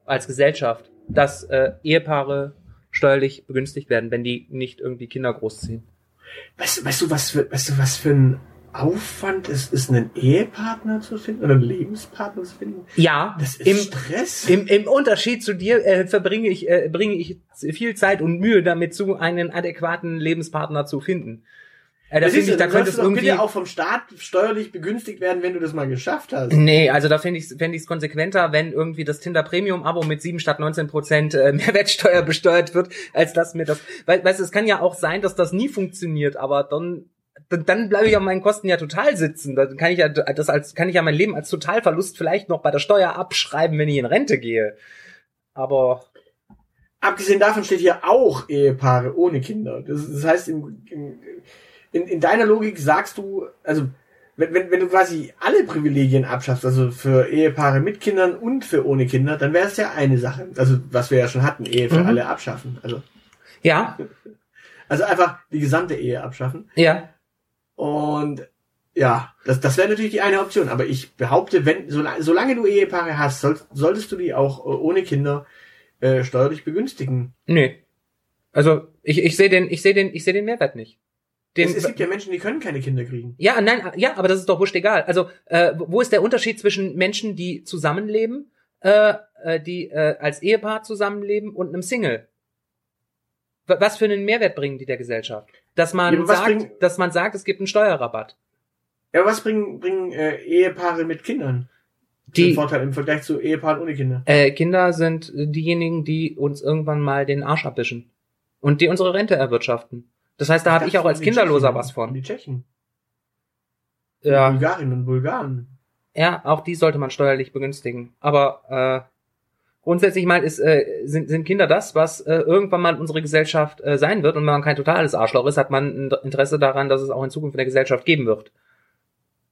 Als Gesellschaft, dass äh, Ehepaare steuerlich begünstigt werden, wenn die nicht irgendwie Kinder großziehen? Weißt du, weißt du, was für, weißt du, was für ein Aufwand es ist, einen Ehepartner zu finden oder einen Lebenspartner zu finden? Ja, Das ist im, Stress. im, im Unterschied zu dir äh, verbringe ich, äh, bringe ich viel Zeit und Mühe damit zu, einen adäquaten Lebenspartner zu finden. Äh, da Das finde ist, ich, da dann könnte sollst es du irgendwie. bitte auch vom Staat steuerlich begünstigt werden, wenn du das mal geschafft hast. Nee, also da fände ich es fänd ich's konsequenter, wenn irgendwie das Tinder Premium Abo mit 7 statt 19 Prozent äh, Mehrwertsteuer besteuert wird, als dass mir das, weil, weißt du, es kann ja auch sein, dass das nie funktioniert, aber dann, dann, dann bleibe ich an meinen Kosten ja total sitzen. Dann kann ich ja das als, kann ich ja mein Leben als Totalverlust vielleicht noch bei der Steuer abschreiben, wenn ich in Rente gehe. Aber Abgesehen davon steht hier auch Ehepaare ohne Kinder. Das, das heißt, im, in, in deiner Logik sagst du, also wenn, wenn, wenn du quasi alle Privilegien abschaffst, also für Ehepaare mit Kindern und für ohne Kinder, dann wäre es ja eine Sache. Also was wir ja schon hatten, Ehe für Mhm. alle abschaffen. Also, ja, also einfach die gesamte Ehe abschaffen. ja, Und ja, das, das wäre natürlich die eine Option. Aber ich behaupte, wenn solange, solange du Ehepaare hast, soll, solltest du die auch äh, ohne Kinder äh, steuerlich begünstigen. nee. Also ich, ich sehe den, ich sehe den, ich sehe den Mehrwert nicht. Den, Es, es gibt ja Menschen, die können keine Kinder kriegen. Ja, nein, ja, aber das ist doch wurscht egal. Also, äh, wo ist der Unterschied zwischen Menschen, die zusammenleben, äh, äh, die äh, als Ehepaar zusammenleben und einem Single? Wa- Was für einen Mehrwert bringen die der Gesellschaft? Dass man Ja, sagt, bringen- dass man sagt, es gibt einen Steuerrabatt. Ja, aber was bringen, bringen äh, Ehepaare mit Kindern? Die Den Vorteil im Vergleich zu Ehepaaren ohne Kinder. äh, Kinder sind diejenigen, die uns irgendwann mal den Arsch abwischen und die unsere Rente erwirtschaften. Das heißt, da habe ich auch als Kinderloser Tschechen, was von. Die Tschechen. Ja. Bulgarien und Bulgaren. Ja, auch die sollte man steuerlich begünstigen. Aber äh, grundsätzlich mal ist, äh, sind, sind Kinder das, was äh, irgendwann mal unsere Gesellschaft äh, sein wird. Und wenn man kein totales Arschloch ist, hat man ein Interesse daran, dass es auch in Zukunft in der Gesellschaft geben wird.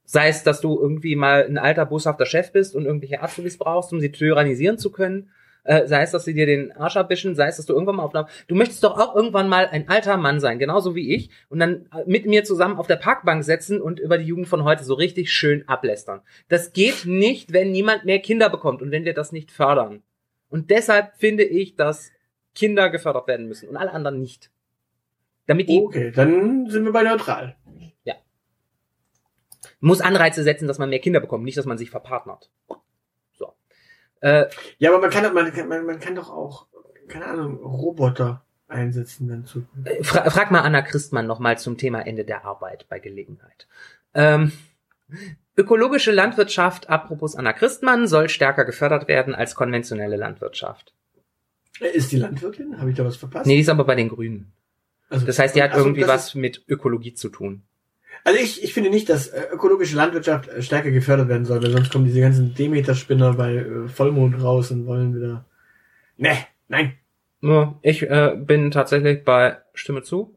Sei es, dass du irgendwie mal ein alter, boshafter Chef bist und irgendwelche Azubis brauchst, um sie tyrannisieren zu können. Äh, sei es, dass sie dir den Arsch abwischen, sei es, dass du irgendwann mal auf. Du möchtest doch auch irgendwann mal ein alter Mann sein, genauso wie ich, und dann äh, mit mir zusammen auf der Parkbank setzen und über die Jugend von heute so richtig schön ablästern. Das geht nicht, wenn niemand mehr Kinder bekommt und wenn wir das nicht fördern. Und deshalb finde ich, dass Kinder gefördert werden müssen und alle anderen nicht. Damit die Okay, dann sind wir bei neutral. muss Anreize setzen, dass man mehr Kinder bekommt, nicht, dass man sich verpartnert. So. Äh, Ja, aber man kann, man, kann- man, man kann doch auch, keine Ahnung, Roboter einsetzen dann zu. fra frag mal Anna Christmann nochmal zum Thema Ende der Arbeit bei Gelegenheit. Ähm, ökologische Landwirtschaft, apropos Anna Christmann, soll stärker gefördert werden als konventionelle Landwirtschaft. Ist die Landwirtin? Habe ich da was verpasst? Nee, die ist aber bei den Grünen. Also, Das heißt, die hat also irgendwie was mit Ökologie zu tun. also ich, ich finde nicht, dass äh, ökologische Landwirtschaft äh, stärker gefördert werden soll, weil sonst kommen diese ganzen Demeter-Spinner bei äh, Vollmond raus und wollen wieder. Ne, nein. Ja, Ich äh, bin tatsächlich bei Stimme zu,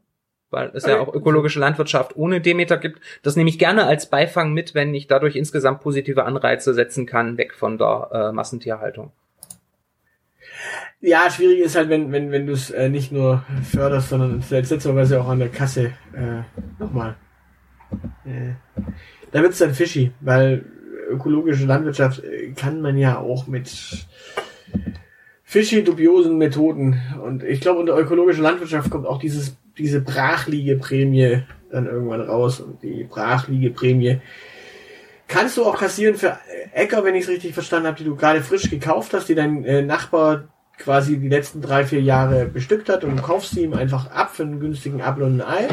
weil es ja auch ökologische Landwirtschaft ohne Demeter gibt. Das nehme ich gerne als Beifang mit, wenn ich dadurch insgesamt positive Anreize setzen kann, weg von der äh, Massentierhaltung. Ja, schwierig ist halt, wenn, wenn, wenn du es äh, nicht nur förderst, sondern seltsamerweise auch an der Kasse äh, nochmal. Äh, da wird's dann fishy, weil ökologische Landwirtschaft äh, kann man ja auch mit fishy, dubiosen Methoden. Und ich glaube, unter ökologischer Landwirtschaft kommt auch dieses, diese Brachliegeprämie dann irgendwann raus. Und die Brachliegeprämie kannst du auch kassieren für Äcker, wenn ich es richtig verstanden habe, die du gerade frisch gekauft hast, die dein äh, Nachbar quasi die letzten drei, vier Jahre bestückt hat und du kaufst sie ihm einfach ab für einen günstigen Apfel und ein Ei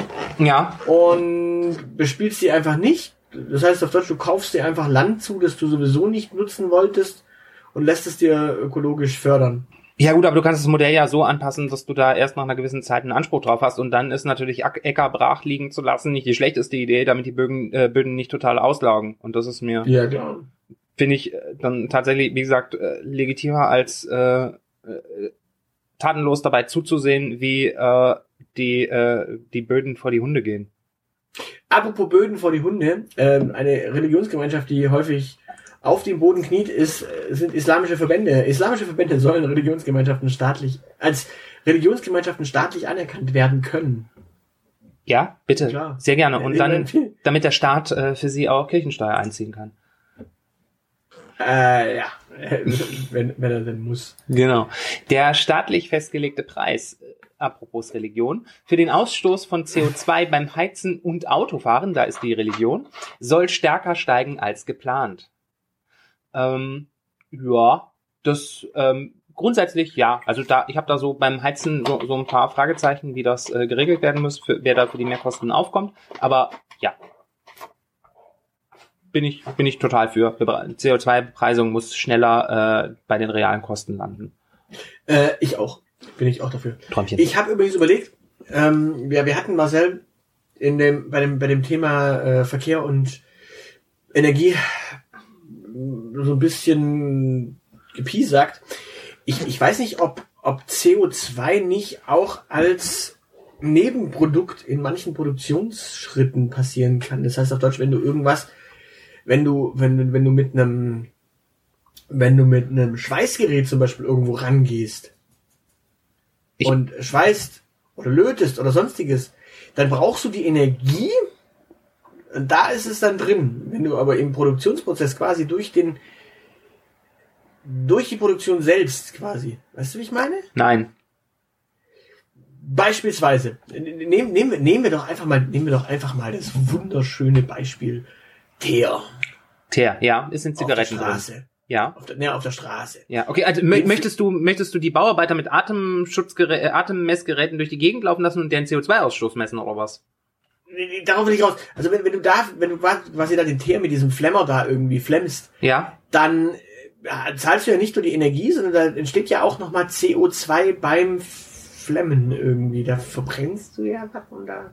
Ja, und bespielst sie einfach nicht. Das heißt auf Deutsch, du kaufst dir einfach Land zu, das du sowieso nicht nutzen wolltest und lässt es dir ökologisch fördern. Ja gut, aber du kannst das Modell ja so anpassen, dass du da erst nach einer gewissen Zeit einen Anspruch drauf hast und dann ist natürlich Äcker brach liegen zu lassen nicht die schlechteste Idee, damit die Böden, äh, Böden nicht total auslaugen. Und das ist mir, Ja, klar. finde ich, äh, dann tatsächlich, wie gesagt, äh, legitimer als äh, äh, tatenlos dabei zuzusehen, wie äh, die, äh, die Böden vor die Hunde gehen. Apropos Böden vor die Hunde, ähm, eine Religionsgemeinschaft, die häufig auf dem Boden kniet, ist, äh, sind islamische Verbände. Islamische Verbände sollen Religionsgemeinschaften staatlich, als Religionsgemeinschaften staatlich anerkannt werden können. Ja, bitte. Klar. Sehr gerne. Und dann, damit der Staat äh, für sie auch Kirchensteuer einziehen kann. Äh, ja, wenn, wenn er denn muss. Genau. Der staatlich festgelegte Preis apropos Religion, für den Ausstoß von CO2 beim Heizen und Autofahren, da ist die Religion, soll stärker steigen als geplant. Ähm, ja, das ähm, grundsätzlich ja. Also da, ich habe da so beim Heizen so, so ein paar Fragezeichen, wie das äh, geregelt werden muss, für, wer da für die Mehrkosten aufkommt. Aber ja, bin ich bin ich total für. CO2-Bepreisung muss schneller äh, bei den realen Kosten landen. Äh, ich auch. Bin ich auch dafür. Träumchen. Ich habe übrigens überlegt, ähm, ja, wir hatten Marcel in dem, bei dem, bei dem Thema äh, Verkehr und Energie so ein bisschen gepiesackt. Ich, ich weiß nicht, ob, ob CO2 nicht auch als Nebenprodukt in manchen Produktionsschritten passieren kann. Das heißt auf Deutsch, wenn du irgendwas, wenn du, wenn, du wenn du mit einem, wenn du mit einem Schweißgerät zum Beispiel irgendwo rangehst Ich- und schweißt oder lötest oder sonstiges, dann brauchst du die Energie, da ist es dann drin. Wenn du aber im Produktionsprozess quasi durch den, durch die Produktion selbst quasi, weißt du, wie ich meine? Nein. Beispielsweise, nehmen, nehmen, wir- nehmen wir doch einfach mal, nehmen wir doch einfach mal das wunderschöne Beispiel Teer Teer, ja, ist in auf der Zigaretten drin. Straße. Ja. Auf der, ne, auf der Straße. Ja, okay, also mö- möchtest du, möchtest du die Bauarbeiter mit Atemschutzgerä Atemmessgeräten durch die Gegend laufen lassen und deren CO2-Ausstoß messen oder was? Darauf will ich raus. Also wenn, wenn du da, wenn du quasi da den Teer mit diesem Flemmer da irgendwie flemmst, Ja? dann äh, zahlst du ja nicht nur die Energie, sondern da entsteht ja auch nochmal CO2 beim Flemmen irgendwie. Da verbrennst du ja was und da.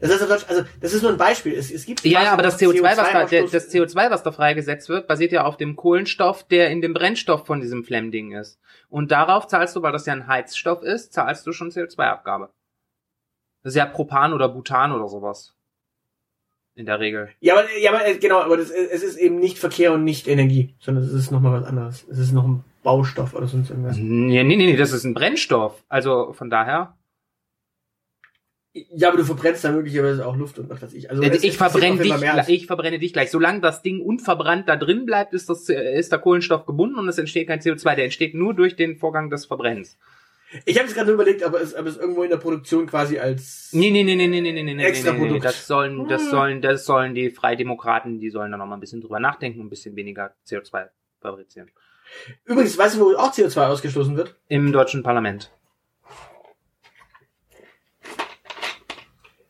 Das heißt, auf Deutsch, also das ist nur ein Beispiel. Es, es gibt Ja, ja, aber das noch CO2, was da, der, CO2-Ausstoß. das CO2, was da freigesetzt wird, basiert ja auf dem Kohlenstoff, der in dem Brennstoff von diesem Flemmding ist. Und darauf zahlst du, weil das ja ein Heizstoff ist, zahlst du schon CO2-Abgabe. Das ist ja Propan oder Butan oder sowas. In der Regel. Ja, aber, ja, aber äh, genau, aber das, es ist eben nicht Verkehr und nicht Energie, sondern es ist nochmal was anderes. Es ist noch ein Baustoff oder sonst irgendwas. Nee, nee, nee, nee, das ist ein Brennstoff. Also von daher. Ja, aber du verbrennst da möglicherweise auch Luft und was weiß ich. Also Äh, ich es passiert verbrenne dich, ich verbrenne dich gleich. Solange das Ding unverbrannt da drin bleibt, ist das, äh, ist der Kohlenstoff gebunden und es entsteht kein CO2. Der entsteht nur durch den Vorgang des Verbrennens. Ich habe jetzt gerade überlegt, ob es, ob es irgendwo in der Produktion quasi als Nee, nee, nee, nee, nee, nee, nee, nee, nee, Extra nee, nee, Produkt. das sollen, das Hm. sollen, das sollen die Freidemokraten, die sollen da noch mal ein bisschen drüber nachdenken und ein bisschen weniger CO2 fabrizieren. Übrigens, weißt du, wo auch CO2 ausgestoßen wird? Im deutschen Parlament.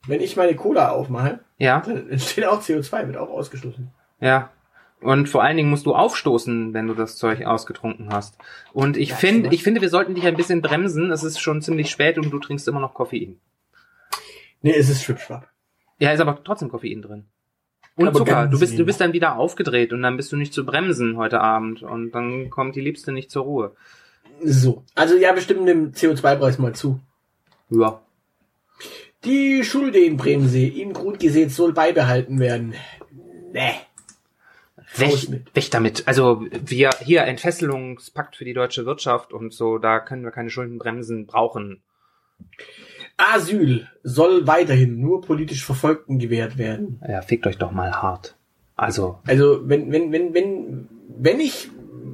Wenn ich meine Cola aufmache, Ja, dann entsteht auch CO2, wird auch ausgestoßen. ja. Und vor allen Dingen musst du aufstoßen, wenn du das Zeug ausgetrunken hast. Und ich finde, ich finde, wir sollten dich ein bisschen bremsen. Es ist schon ziemlich spät und du trinkst immer noch Koffein. Nee, es ist Schwipschwapp. Ja, ist aber trotzdem Koffein drin. Und Aber Zucker. Du bist, du bist dann wieder aufgedreht und dann bist du nicht zu bremsen heute Abend und dann kommt die Liebste nicht zur Ruhe. So. Also ja, wir stimmen dem CO2-Preis mal zu. Ja. Die Schuldenbremse im Grundgesetz soll beibehalten werden. Nee. Weg, weg damit. Also wir hier Entfesselungspakt für die deutsche Wirtschaft und so, da können wir keine Schuldenbremsen brauchen. Asyl soll weiterhin nur politisch Verfolgten gewährt werden. Ja, fickt euch doch mal hart. Also, Also wenn, wenn, wenn, wenn, wenn ich,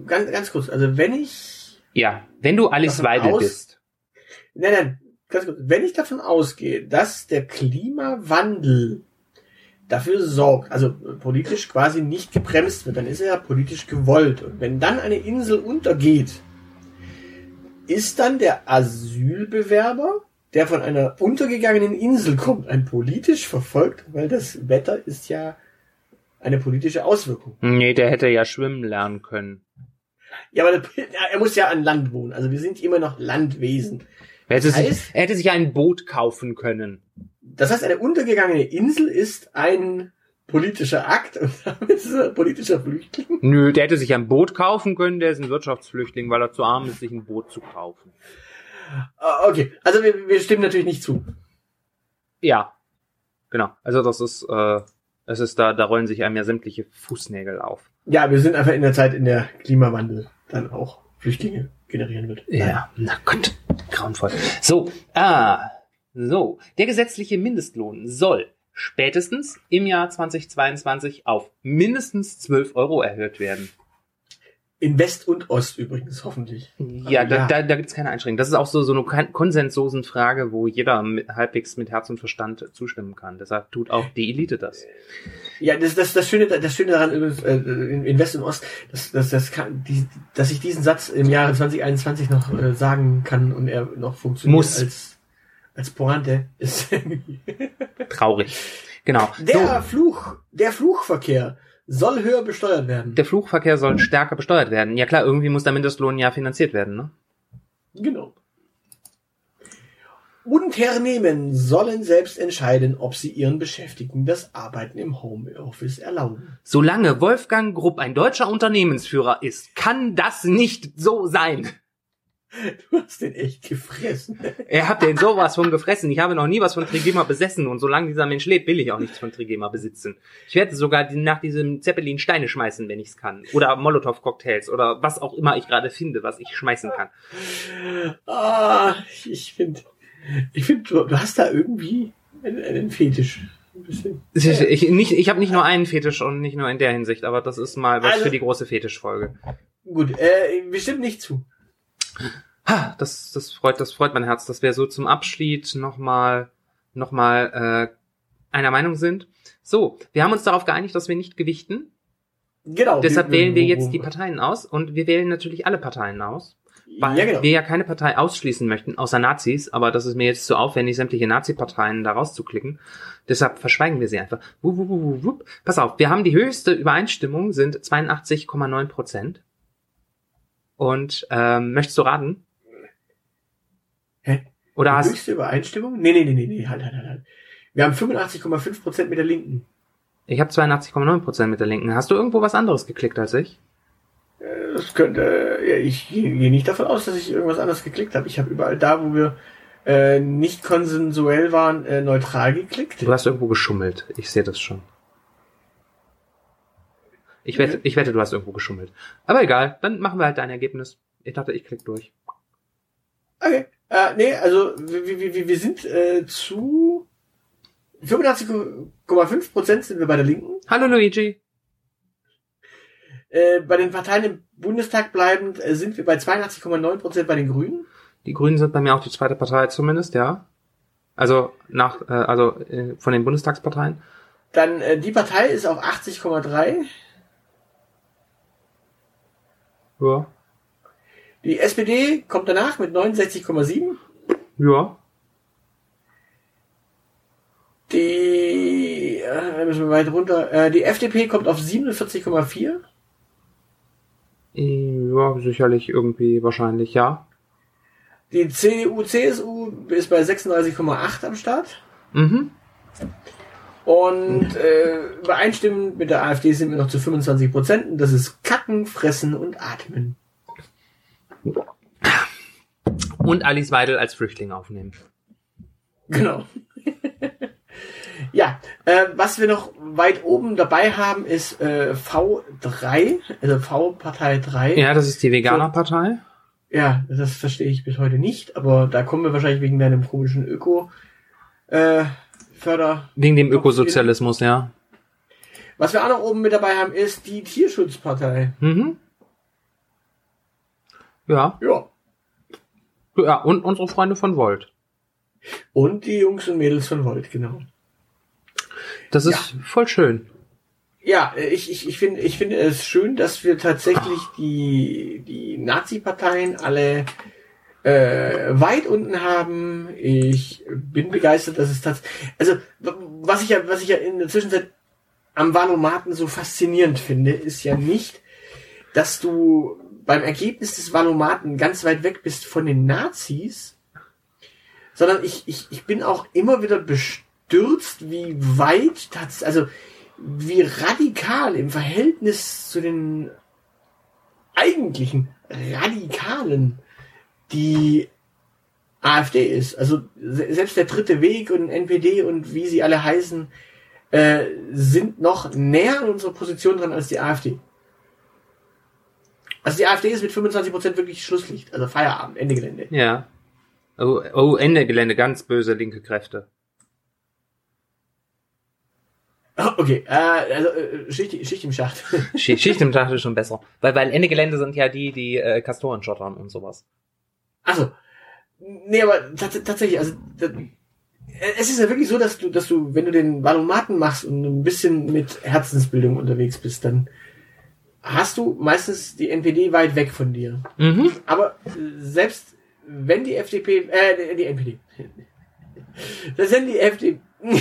ganz, ganz kurz, also wenn ich, ja, wenn du Alice Weidel aus- bist. nein, nein, ganz kurz, wenn ich davon ausgehe, dass der Klimawandel dafür sorgt, also politisch quasi nicht gebremst wird, dann ist er ja politisch gewollt. Und wenn dann eine Insel untergeht, ist dann der Asylbewerber, der von einer untergegangenen Insel kommt, ein politisch verfolgt, weil das Wetter ist ja eine politische Auswirkung. Nee, der hätte ja schwimmen lernen können. Ja, aber er muss ja an Land wohnen. Also wir sind immer noch Landwesen. Er hätte, sich, er hätte sich ein Boot kaufen können. Das heißt, eine untergegangene Insel ist ein politischer Akt und damit ist er ein politischer Flüchtling. Nö, der hätte sich ein Boot kaufen können, der ist ein Wirtschaftsflüchtling, weil er zu arm ist, sich ein Boot zu kaufen. Ah, Okay, also wir, wir stimmen natürlich nicht zu. Ja, genau. Also das ist, äh, es ist da, da rollen sich einem ja sämtliche Fußnägel auf. Ja, wir sind einfach in der Zeit, in der Klimawandel dann auch Flüchtlinge generieren wird. Ja, na Gott, grauenvoll. So, ah, so. Der gesetzliche Mindestlohn soll spätestens im Jahr 2022 auf mindestens 12 Euro erhöht werden. In West und Ost übrigens, hoffentlich. Ja, Also, da, da, da gibt es keine Einschränkung. Das ist auch so, so eine kon- konsenslosen Frage, wo jeder mit, halbwegs mit Herz und Verstand zustimmen kann. Deshalb tut auch die Elite das. Ja, das, das, das, Schöne, das Schöne daran übrigens, äh, in, in West und Ost, dass, dass, das kann, die, dass ich diesen Satz im Jahre 2021 noch äh, sagen kann und er noch funktioniert Muss. als als Pointe, ist Traurig. Genau. der Fluch, der Fluchverkehr soll höher besteuert werden. Der Flugverkehr soll stärker besteuert werden. Ja klar, irgendwie muss der Mindestlohn ja finanziert werden, ne? Genau. Unternehmen sollen selbst entscheiden, ob sie ihren Beschäftigten das Arbeiten im Homeoffice erlauben. Solange Wolfgang Grupp ein deutscher Unternehmensführer ist, kann das nicht so sein. Du hast den echt gefressen. Er hat den sowas von gefressen. Ich habe noch nie was von Trigema besessen und solange dieser Mensch lebt, will ich auch nichts von Trigema besitzen. Ich werde sogar nach diesem Zeppelin Steine schmeißen, wenn ich es kann. Oder Molotow-Cocktails oder was auch immer ich gerade finde, was ich schmeißen kann. Ah, ich finde, ich finde, du, du hast da irgendwie einen, einen Fetisch. Ich, ich, nicht, ich habe nicht nur einen Fetisch und nicht nur in der Hinsicht, aber das ist mal was Also- für die große Fetischfolge. Gut, äh, bestimmt nicht zu. Ha, das, das freut, das freut mein Herz, dass wir so zum Abschied nochmal, nochmal äh, einer Meinung sind. So, wir haben uns darauf geeinigt, dass wir nicht gewichten. Genau. Deshalb wählen wir jetzt die Parteien aus und wir wählen natürlich alle Parteien aus. Weil Ja, genau. wir ja keine Partei ausschließen möchten, außer Nazis, aber das ist mir jetzt zu aufwendig, sämtliche Nazi-Parteien da rauszuklicken. Deshalb verschweigen wir sie einfach. Wup, wup, wup, wup. Pass auf, wir haben die höchste Übereinstimmung, sind 82,9 Prozent. Und ähm, möchtest du raten? Hä? Oder hast höchste Übereinstimmung? Nee, nee, nee, nee, nee, halt, halt, halt, halt. Wir haben 85,5 Prozent mit der Linken. ich habe 82,9 Prozent mit der Linken. Hast du irgendwo was anderes geklickt als ich? Äh, Das könnte, ja, ich gehe gehe nicht davon aus, dass ich irgendwas anderes geklickt habe. Ich habe überall da, wo wir äh, nicht konsensuell waren, äh, neutral geklickt. Du hast irgendwo geschummelt. Ich sehe das schon. Ich wette, ich wette, du hast irgendwo geschummelt. Aber egal, dann machen wir halt dein Ergebnis. Ich dachte, ich klick durch. Okay. Äh, nee, also wir, wir, wir- wir sind äh, zu 85,5 Prozent sind wir bei der Linken. Hallo Luigi. Äh, bei den Parteien im Bundestag bleibend äh, sind wir bei 82,9 Prozent bei den Grünen. Die Grünen sind bei mir auch die zweite Partei zumindest, ja. Also nach, äh, also äh, von den Bundestagsparteien. Dann äh, die Partei ist auf 80,3. Ja. Die SPD kommt danach mit 69,7. Ja. Die äh, müssen wir weit runter. Äh, die FDP kommt auf 47,4. Ja, sicherlich irgendwie wahrscheinlich, ja. Die CDU, CSU ist bei 36,8 am Start. Mhm. Und äh, übereinstimmend mit der AfD sind wir noch zu 25 Prozent. Das ist Kacken, Fressen und Atmen. Und Alice Weidel als Flüchtling aufnehmen. Genau. ja, äh, was wir noch weit oben dabei haben, ist äh, V3, also V-Partei 3. Ja, das ist die Veganerpartei. Ja, das verstehe ich bis heute nicht, aber da kommen wir wahrscheinlich wegen deinem komischen Öko äh, Förder. Wegen dem Ökosozialismus, ja. Was wir auch noch oben mit dabei haben, ist die Tierschutzpartei. Mhm. Ja. Ja. Ja, und unsere Freunde von Volt. Und die Jungs und Mädels von Volt, genau. Das ist voll schön. Ja, ich, ich, ich finde ich finde es schön, dass wir tatsächlich die, die Nazi-Parteien alle äh, weit unten haben. Ich bin begeistert, dass es tatsächlich. Also, was ich ja, was ich ja in der Zwischenzeit am Valomaten so faszinierend finde, ist ja nicht, dass du beim Ergebnis des Valomaten ganz weit weg bist von den Nazis, sondern ich, ich, ich bin auch immer wieder bestürzt, wie weit, tats also wie radikal im Verhältnis zu den eigentlichen Radikalen die AfD ist. Also se- selbst der dritte Weg und NPD und wie sie alle heißen, äh, sind noch näher an unserer Position dran als die AfD. Also die AfD ist mit 25% wirklich Schlusslicht, also Feierabend, Ende Gelände. Ja. Oh, oh, Ende Gelände, ganz böse linke Kräfte. Oh, okay, äh, also äh, Schicht, Schicht im Schacht. Schicht, Schicht im Schacht ist schon besser. Weil, weil Ende Gelände sind ja die, die äh, Kastoren schottern und sowas. Also, nee, aber tats tatsächlich, also es ist ja wirklich so, dass du, dass du, wenn du den Valomaten machst und ein bisschen mit Herzensbildung unterwegs bist, dann hast du meistens die NPD weit weg von dir. Mhm. Aber selbst wenn die FDP, äh, die NPD, selbst wenn die FDP,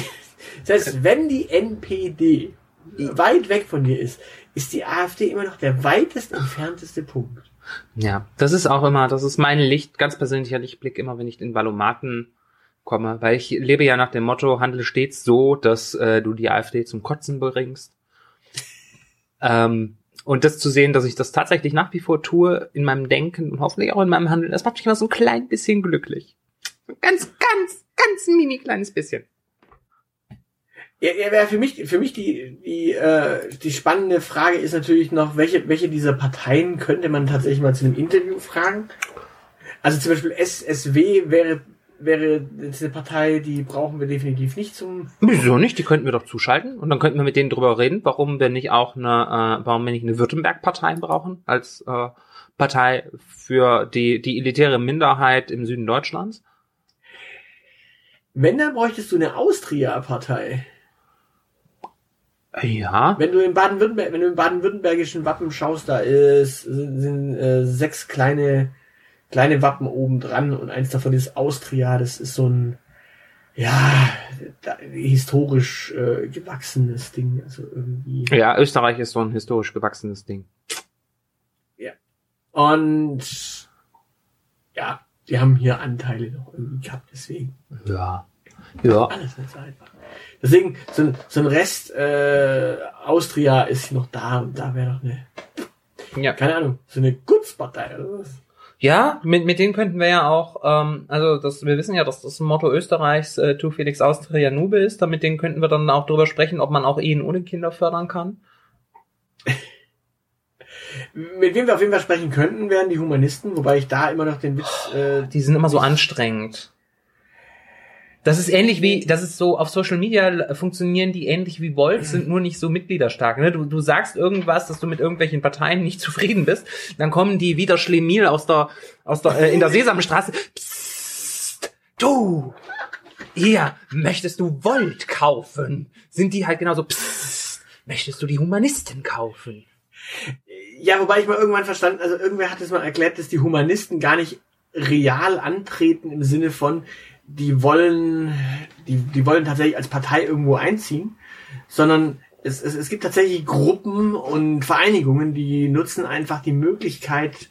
selbst wenn die NPD weit weg von dir ist, ist die AfD immer noch der weitest entfernteste Punkt. Ja, das ist auch immer, das ist mein Licht, ganz persönlicher Lichtblick immer, wenn ich in Valomaten komme, weil ich lebe ja nach dem Motto, handle stets so, dass äh, du die AfD zum Kotzen bringst. ähm, und das zu sehen, dass ich das tatsächlich nach wie vor tue, in meinem Denken und hoffentlich auch in meinem Handeln, das macht mich immer so ein klein bisschen glücklich. Ganz, ganz, ganz mini kleines bisschen. Ja, ja, ja, für mich, für mich die, die, äh, die spannende Frage ist natürlich noch, welche, welche dieser Parteien könnte man tatsächlich mal zu einem Interview fragen? Also zum Beispiel SSW wäre, wäre jetzt eine Partei, die brauchen wir definitiv nicht zum. Wieso nicht? Die könnten wir doch zuschalten und dann könnten wir mit denen drüber reden, warum wir nicht auch eine, äh, warum wir nicht eine Württemberg-Partei brauchen als äh, Partei für die, die elitäre Minderheit im Süden Deutschlands. Wenn, dann bräuchtest du eine Austria-Partei. Ja. Wenn du in Baden-Württemberg, wenn du im baden-württembergischen Wappen schaust, da ist, sind, sind äh, sechs kleine, kleine Wappen oben dran und eins davon ist Austria. Das ist so ein, ja, da, historisch äh, gewachsenes Ding. Also irgendwie. Ja, Österreich ist so ein historisch gewachsenes Ding. Und ja, die haben hier Anteile noch irgendwie gehabt, deswegen. Ja. Ja. Alles nicht so einfach. Deswegen, so ein, so ein Rest äh, Austria ist noch da und da wäre noch eine, Ja. keine Ahnung, so eine Gutspartei oder was? Ja, mit, mit denen könnten wir ja auch, ähm, also das, wir wissen ja, dass das Motto Österreichs äh, Tu Felix Austria Nube ist, damit denen könnten wir dann auch drüber sprechen, ob man auch Ehen ohne Kinder fördern kann. Mit wem wir auf jeden Fall sprechen könnten, wären die Humanisten, wobei ich da immer noch den Witz, äh, Die sind immer so anstrengend. Das ist ähnlich wie, das ist so, auf Social Media funktionieren die ähnlich wie Volt, sind nur nicht so mitgliederstark. Ne? Du, du sagst irgendwas, dass du mit irgendwelchen Parteien nicht zufrieden bist, dann kommen die wieder Schlemiel aus der, aus der, äh, in der Sesamstraße. Psst, du! Hier, möchtest du Volt kaufen? Sind die halt genauso, psst, möchtest du die Humanisten kaufen? ja, wobei ich mal irgendwann verstanden, also irgendwer hat es mal erklärt, dass die Humanisten gar nicht real antreten im Sinne von, die wollen, die, die wollen tatsächlich als Partei irgendwo einziehen, sondern es, es, es gibt tatsächlich Gruppen und Vereinigungen, die nutzen einfach die Möglichkeit,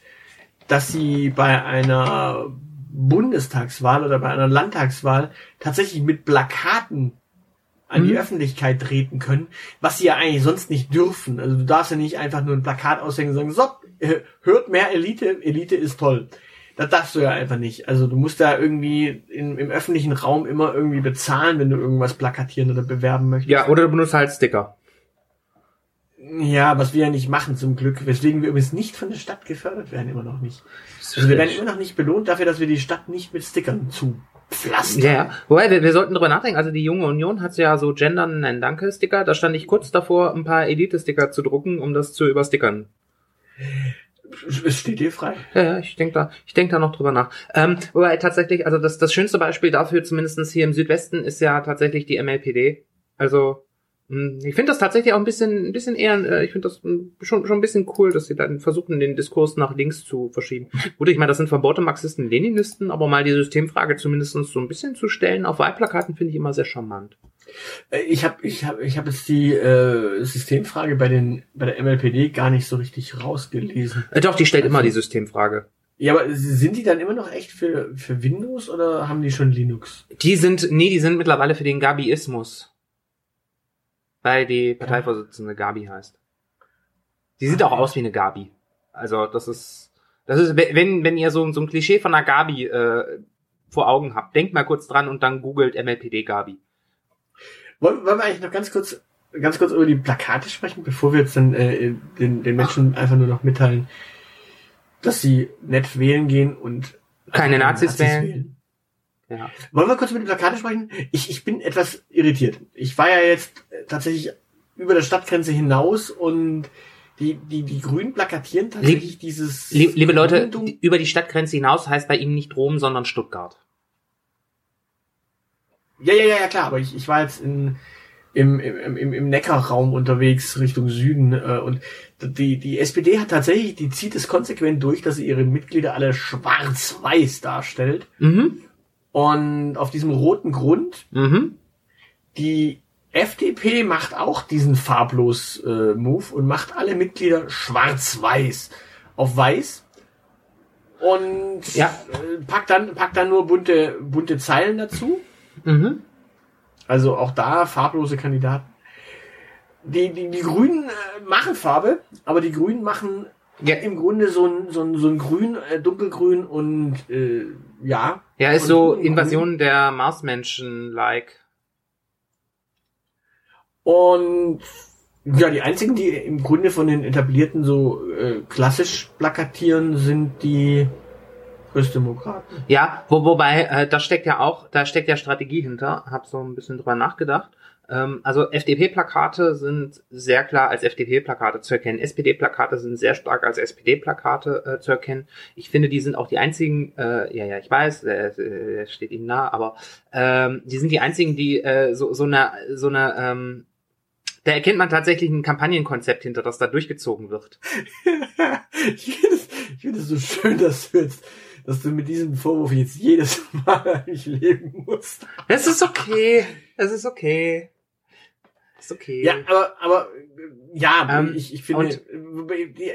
dass sie bei einer Bundestagswahl oder bei einer Landtagswahl tatsächlich mit Plakaten an die Mhm. Öffentlichkeit treten können, was sie ja eigentlich sonst nicht dürfen. Also du darfst ja nicht einfach nur ein Plakat aushängen und sagen, so, äh, hört mehr Elite, Elite ist toll. Das darfst du ja einfach nicht. Also du musst da irgendwie in, im öffentlichen Raum immer irgendwie bezahlen, wenn du irgendwas plakatieren oder bewerben möchtest. Ja, oder du benutzt halt Sticker. Ja, was wir ja nicht machen zum Glück, weswegen wir übrigens nicht von der Stadt gefördert werden, immer noch nicht. Also wir werden immer noch nicht belohnt dafür, dass wir die Stadt nicht mit Stickern zupflastern. Ja, ja. Wobei, wir, wir sollten drüber nachdenken. Also die junge Union hat ja so Gendern ein Danke-Sticker. Da stand ich kurz davor, ein paar Elite-Sticker zu drucken, um das zu überstickern. Es steht dir frei. Ja, ja, ich denke da, ich denk da noch drüber nach. Ähm, wobei tatsächlich, also das, das schönste Beispiel dafür, zumindestens hier im Südwesten, ist ja tatsächlich die MLPD. Also ich finde das tatsächlich auch ein bisschen, ein bisschen eher, äh, ich finde das mh, schon, schon ein bisschen cool, dass sie dann versuchen, den Diskurs nach links zu verschieben. Gut, ich meine, das sind verbohrte Marxisten, Leninisten, aber mal die Systemfrage zumindest so ein bisschen zu stellen auf Wahlplakaten finde ich immer sehr charmant. Äh, Ich habe ich hab, ich hab jetzt die äh, Systemfrage bei den bei der MLPD gar nicht so richtig rausgelesen. Äh, doch, die stellt immer die Systemfrage. Ja, aber sind die dann immer noch echt für für Windows oder haben die schon Linux? Die sind, nee, die sind mittlerweile für den Gabiismus. Weil die Parteivorsitzende Gabi heißt. Die sieht auch aus wie eine Gabi. Also das ist, das ist, wenn, wenn ihr so, so ein Klischee von einer Gabi äh, vor Augen habt, denkt mal kurz dran und dann googelt MLPD Gabi. Wollen, wollen wir eigentlich noch ganz kurz ganz kurz über die Plakate sprechen, bevor wir jetzt dann äh, den, den Menschen einfach nur noch mitteilen, dass sie nett wählen gehen und Keine Nazis wählen. Ja. Wollen wir kurz über die Plakate sprechen? Ich, ich bin etwas irritiert. Ich war ja jetzt äh, tatsächlich über der Stadtgrenze hinaus und die, die, die Grünen plakatieren tatsächlich dieses. Lie- Liebe Leute, über die Stadtgrenze hinaus heißt bei ihm nicht Rom, sondern Stuttgart. Ja, ja, ja, ja, klar, aber ich, ich war jetzt in, im, im, im, im Neckarraum unterwegs Richtung Süden äh, und die, die SPD hat tatsächlich, die zieht es konsequent durch, dass sie ihre Mitglieder alle schwarz-weiß darstellt Mhm. Und auf diesem roten Grund. Mhm. Die FDP macht auch diesen farblos äh, Move und macht alle Mitglieder schwarz-weiß auf weiß und Ja. äh, packt dann packt dann nur bunte bunte Zeilen dazu. Mhm. Also auch da farblose Kandidaten. Die, die, die Grünen äh, machen Farbe, aber die Grünen machen Ja. im Grunde so ein, so ein, so ein Grün, äh, dunkelgrün und äh, ja. Ja, ist Und so. Invasion der Marsmenschen-like. Und ja, die einzigen, die im Grunde von den etablierten so äh, klassisch plakatieren, sind die Christdemokraten. Ja, wo, wobei, äh, da steckt ja auch, da steckt ja Strategie hinter, hab so ein bisschen drüber nachgedacht. Ähm, also FDP-Plakate sind sehr klar als FDP-Plakate zu erkennen. SPD-Plakate sind sehr stark als SPD-Plakate äh, zu erkennen. Ich finde, die sind auch die einzigen, äh, ja, ja, ich weiß, äh, äh, steht Ihnen nah, aber ähm, die sind die einzigen, die äh, so, so eine, so eine, ähm, da erkennt man tatsächlich ein Kampagnenkonzept hinter, das da durchgezogen wird. ich finde es ich finde es so schön, dass du jetzt, dass du mit diesem Vorwurf jetzt jedes Mal eigentlich leben musst. Es ist okay, es ist okay. Ist okay. Ja, aber, aber ja, Ähm, ich, ich finde,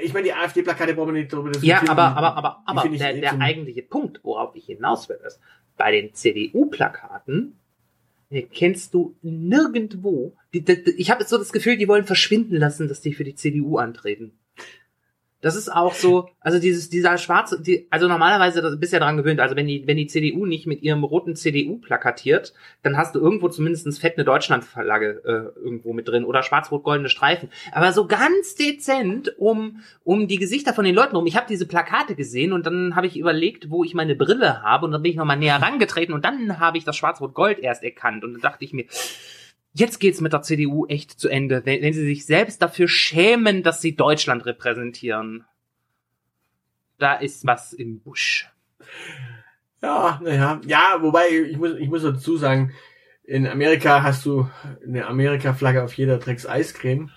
ich meine, die AfD-Plakate brauchen wir nicht darüber Ja, diskutieren. aber, aber, aber, aber ich der, eh der eigentliche Punkt, worauf ich hinaus will, ist, bei den CDU-Plakaten äh, kennst du nirgendwo, die, die, ich habe jetzt so das Gefühl, die wollen verschwinden lassen, dass die für die CDU antreten. Das ist auch so, also dieses, dieser schwarze, die, also normalerweise das bist ja daran gewöhnt, also wenn die, wenn die CDU nicht mit ihrem roten CDU plakatiert, dann hast du irgendwo zumindestens fett eine Deutschlandflagge äh, irgendwo mit drin oder schwarz-rot-goldene Streifen. Aber so ganz dezent um, um die Gesichter von den Leuten rum. Ich habe diese Plakate gesehen und dann habe ich überlegt, wo ich meine Brille habe und dann bin ich nochmal näher rangetreten und dann habe ich das schwarz-rot-gold erst erkannt und dann dachte ich mir, Jetzt geht's mit der CDU echt zu Ende, wenn, wenn sie sich selbst dafür schämen, dass sie Deutschland repräsentieren. Da ist was im Busch. Ja, naja. Ja, wobei, ich muss, ich muss dazu sagen, in Amerika hast du eine Amerika-Flagge auf jeder Drecks Eiscreme.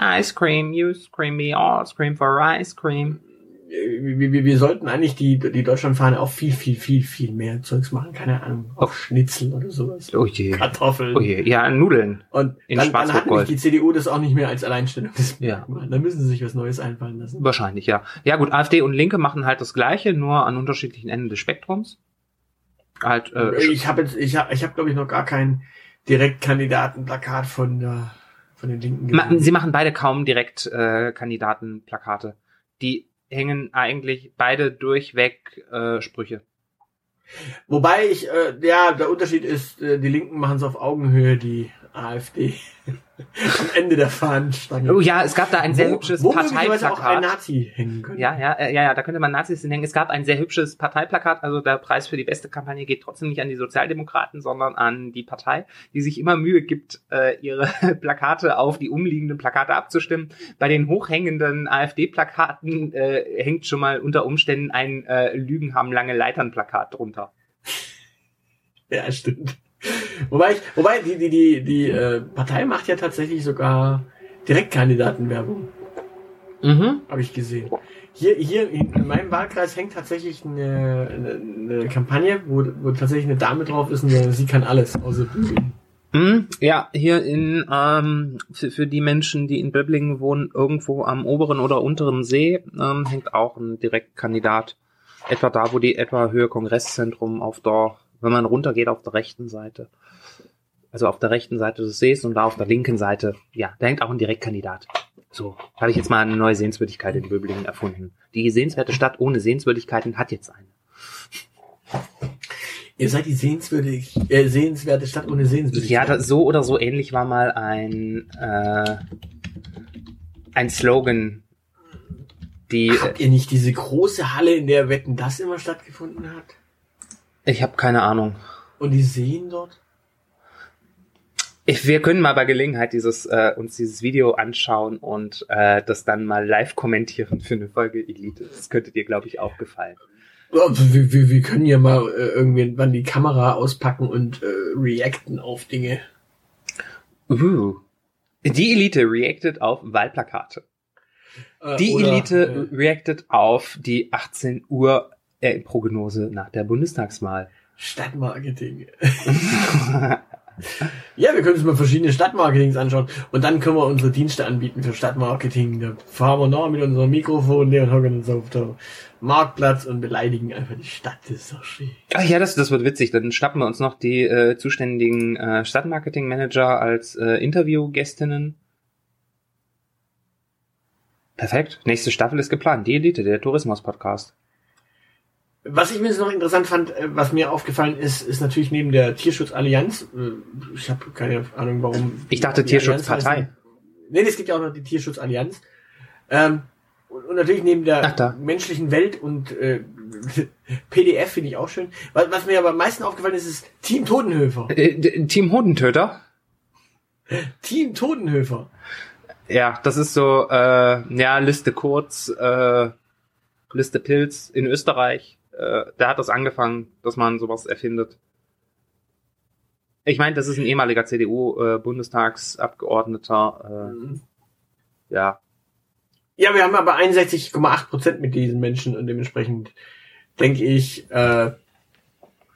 Ice cream, you scream me, all scream for ice cream. Äh, Wir, wir, wir sollten eigentlich die, die Deutschlandfahne auch viel, viel, viel, viel mehr Zeugs machen. Keine Ahnung. Auf Schnitzel oder sowas. Oh je. Kartoffeln. Oh je. Ja, Nudeln. Und In dann, dann hat nämlich die CDU das auch nicht mehr als Alleinstellung. Ja. Da müssen sie sich was Neues einfallen lassen. Wahrscheinlich, ja. Ja gut, AfD und Linke machen halt das Gleiche, nur an unterschiedlichen Enden des Spektrums. Halt, äh, ich habe jetzt, ich habe, ich habe glaube ich noch gar kein Direktkandidatenplakat von der, von den Linken gesehen. sie machen beide kaum direkt äh. Die hängen eigentlich beide durchweg äh, Sprüche. Wobei ich, äh, ja, der Unterschied ist, äh, die Linken machen es auf Augenhöhe, die AfD am Ende der Fahnenstange. Oh ja, es gab da ein sehr Wo- hübsches wo möglicherweise auch ein Parteiplakat. Nazi hängen könnte. Ja, ja, ja, ja, da könnte man Nazis hinhängen. Es gab ein sehr hübsches Parteiplakat. Also der Preis für die beste Kampagne geht trotzdem nicht an die Sozialdemokraten, sondern an die Partei, die sich immer Mühe gibt, äh, ihre Plakate auf die umliegenden Plakate abzustimmen. Bei den hochhängenden AfD-Plakaten äh, hängt schon mal unter Umständen ein äh, Lügen haben lange Leitern-Plakat drunter. Ja, stimmt. Wobei ich, wobei die, die, die, die äh, Partei macht ja tatsächlich sogar Direktkandidatenwerbung, Mhm. habe ich gesehen. Hier, hier in meinem Wahlkreis hängt tatsächlich eine, eine, eine Kampagne, wo, wo tatsächlich eine Dame drauf ist und sie kann alles, außer bügeln. Mhm. Ja, hier in ähm, für, für die Menschen, die in Böblingen wohnen, irgendwo am oberen oder unteren See, ähm, hängt auch ein Direktkandidat. Etwa da, wo die etwa Höhe Kongresszentrum auf der, wenn man runtergeht, auf der rechten Seite. Also auf der rechten Seite des Sees und da auf der linken Seite, ja, da hängt auch ein Direktkandidat. So, habe ich jetzt mal eine neue Sehenswürdigkeit in Böblingen erfunden. Die sehenswerte Stadt ohne Sehenswürdigkeiten hat jetzt eine. Ihr seid die sehenswürdig, äh, sehenswerte Stadt ohne Ja, Sehenswürdigkeit. da, so oder so ähnlich war mal ein, äh, ein Slogan, die, äh, Habt ihr nicht diese große Halle, in der Wetten das immer stattgefunden hat? Ich habe keine Ahnung. Und die sehen dort? Ich, wir können mal bei Gelegenheit dieses, äh, uns dieses Video anschauen und äh, das dann mal live kommentieren für eine Folge Elite. Das könnte dir, glaube ich, auch gefallen. Wir, wir, wir können ja mal äh, irgendwann die Kamera auspacken und äh, reacten auf Dinge. Uh. Die Elite reacted auf Wahlplakate. Äh, Die oder, Elite reacted auf die 18 Uhr äh, Prognose nach der Bundestagswahl. Äh, Stadtmarketing. ja, wir können uns mal verschiedene Stadtmarketings anschauen und dann können wir unsere Dienste anbieten für Stadtmarketing. Da fahren wir nach mit unserem Mikrofon und hocken uns auf der Marktplatz und beleidigen einfach die Stadt. Das ist doch schön. Ach ja, das, das wird witzig. Dann schnappen wir uns noch die äh, zuständigen äh, Stadtmarketing-Manager als äh, Interviewgästinnen. Perfekt. Nächste Staffel ist geplant. Die Elite, der Tourismus-Podcast. Was ich mir jetzt noch interessant fand, äh, was mir aufgefallen ist, ist natürlich neben der Tierschutzallianz, äh, ich habe keine Ahnung warum. Ich dachte Tierschutzpartei. Nee, es gibt ja auch noch die Tierschutzallianz. Ähm, und, natürlich neben der menschlichen Welt und äh, PDF finde ich auch schön. Was, was mir aber am meisten aufgefallen ist, ist Team Totenhöfer. Äh, Team Hodentöter? Team Totenhöfer. Ja, das ist so, äh, ja, Liste kurz, äh, Liste Pilz in Österreich. Äh, da hat das angefangen, dass man sowas erfindet. Ich meine, das ist ein ehemaliger CDU-Bundestagsabgeordneter. Mhm. Äh, ja, Ja, wir haben aber 61,8 Prozent mit diesen Menschen und dementsprechend denke ich, äh,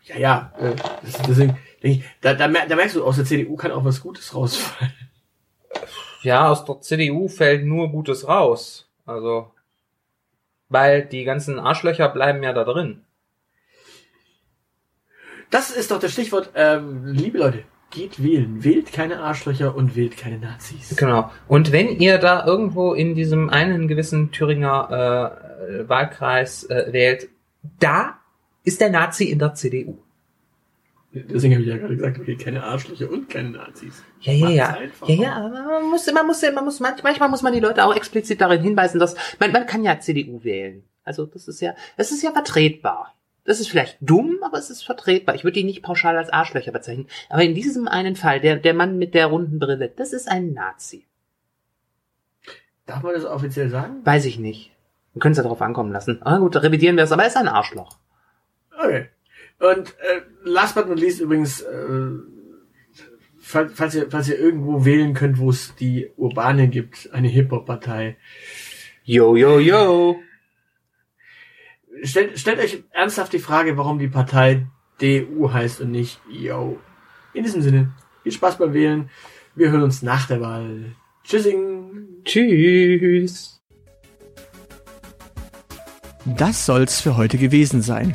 ja, ja, äh, das- deswegen, denk ich, da, da, mer- da merkst du, aus der CDU kann auch was Gutes rausfallen. Ja, aus der CDU fällt nur Gutes raus. Also, weil die ganzen Arschlöcher bleiben ja da drin. Das ist doch das Stichwort, ähm, liebe Leute, geht wählen. Wählt keine Arschlöcher und wählt keine Nazis. Genau. Und wenn ihr da irgendwo in diesem einen gewissen Thüringer äh, Wahlkreis äh, wählt, da ist der Nazi in der CDU. Deswegen habe ich ja gerade gesagt, wählt keine Arschlöcher und keine Nazis. Ja, ja, ja. Ja, ja, aber man muss, man muss, man muss, manch- manchmal muss man die Leute auch explizit darin hinweisen, dass man, man kann ja CDU wählen. Also das ist ja, das ist ja vertretbar. Das ist vielleicht dumm, aber es ist vertretbar. Ich würde die nicht pauschal als Arschlöcher bezeichnen. Aber in diesem einen Fall, der, der Mann mit der runden Brille, das ist ein Nazi. Darf man das offiziell sagen? Weiß ich nicht. Wir können es ja darauf ankommen lassen. Ah gut, revidieren wir es, aber er ist ein Arschloch. Okay. Und äh, last but not least übrigens, äh, falls, falls, ihr, falls ihr irgendwo wählen könnt, wo es die Urbane gibt, eine Hip-Hop-Partei, Yo, yo, yo. stellt, stellt euch ernsthaft die Frage, warum die Partei DU heißt und nicht Yo. In diesem Sinne, viel Spaß beim Wählen. Wir hören uns nach der Wahl. Tschüssing. Tschüss. Das soll's für heute gewesen sein.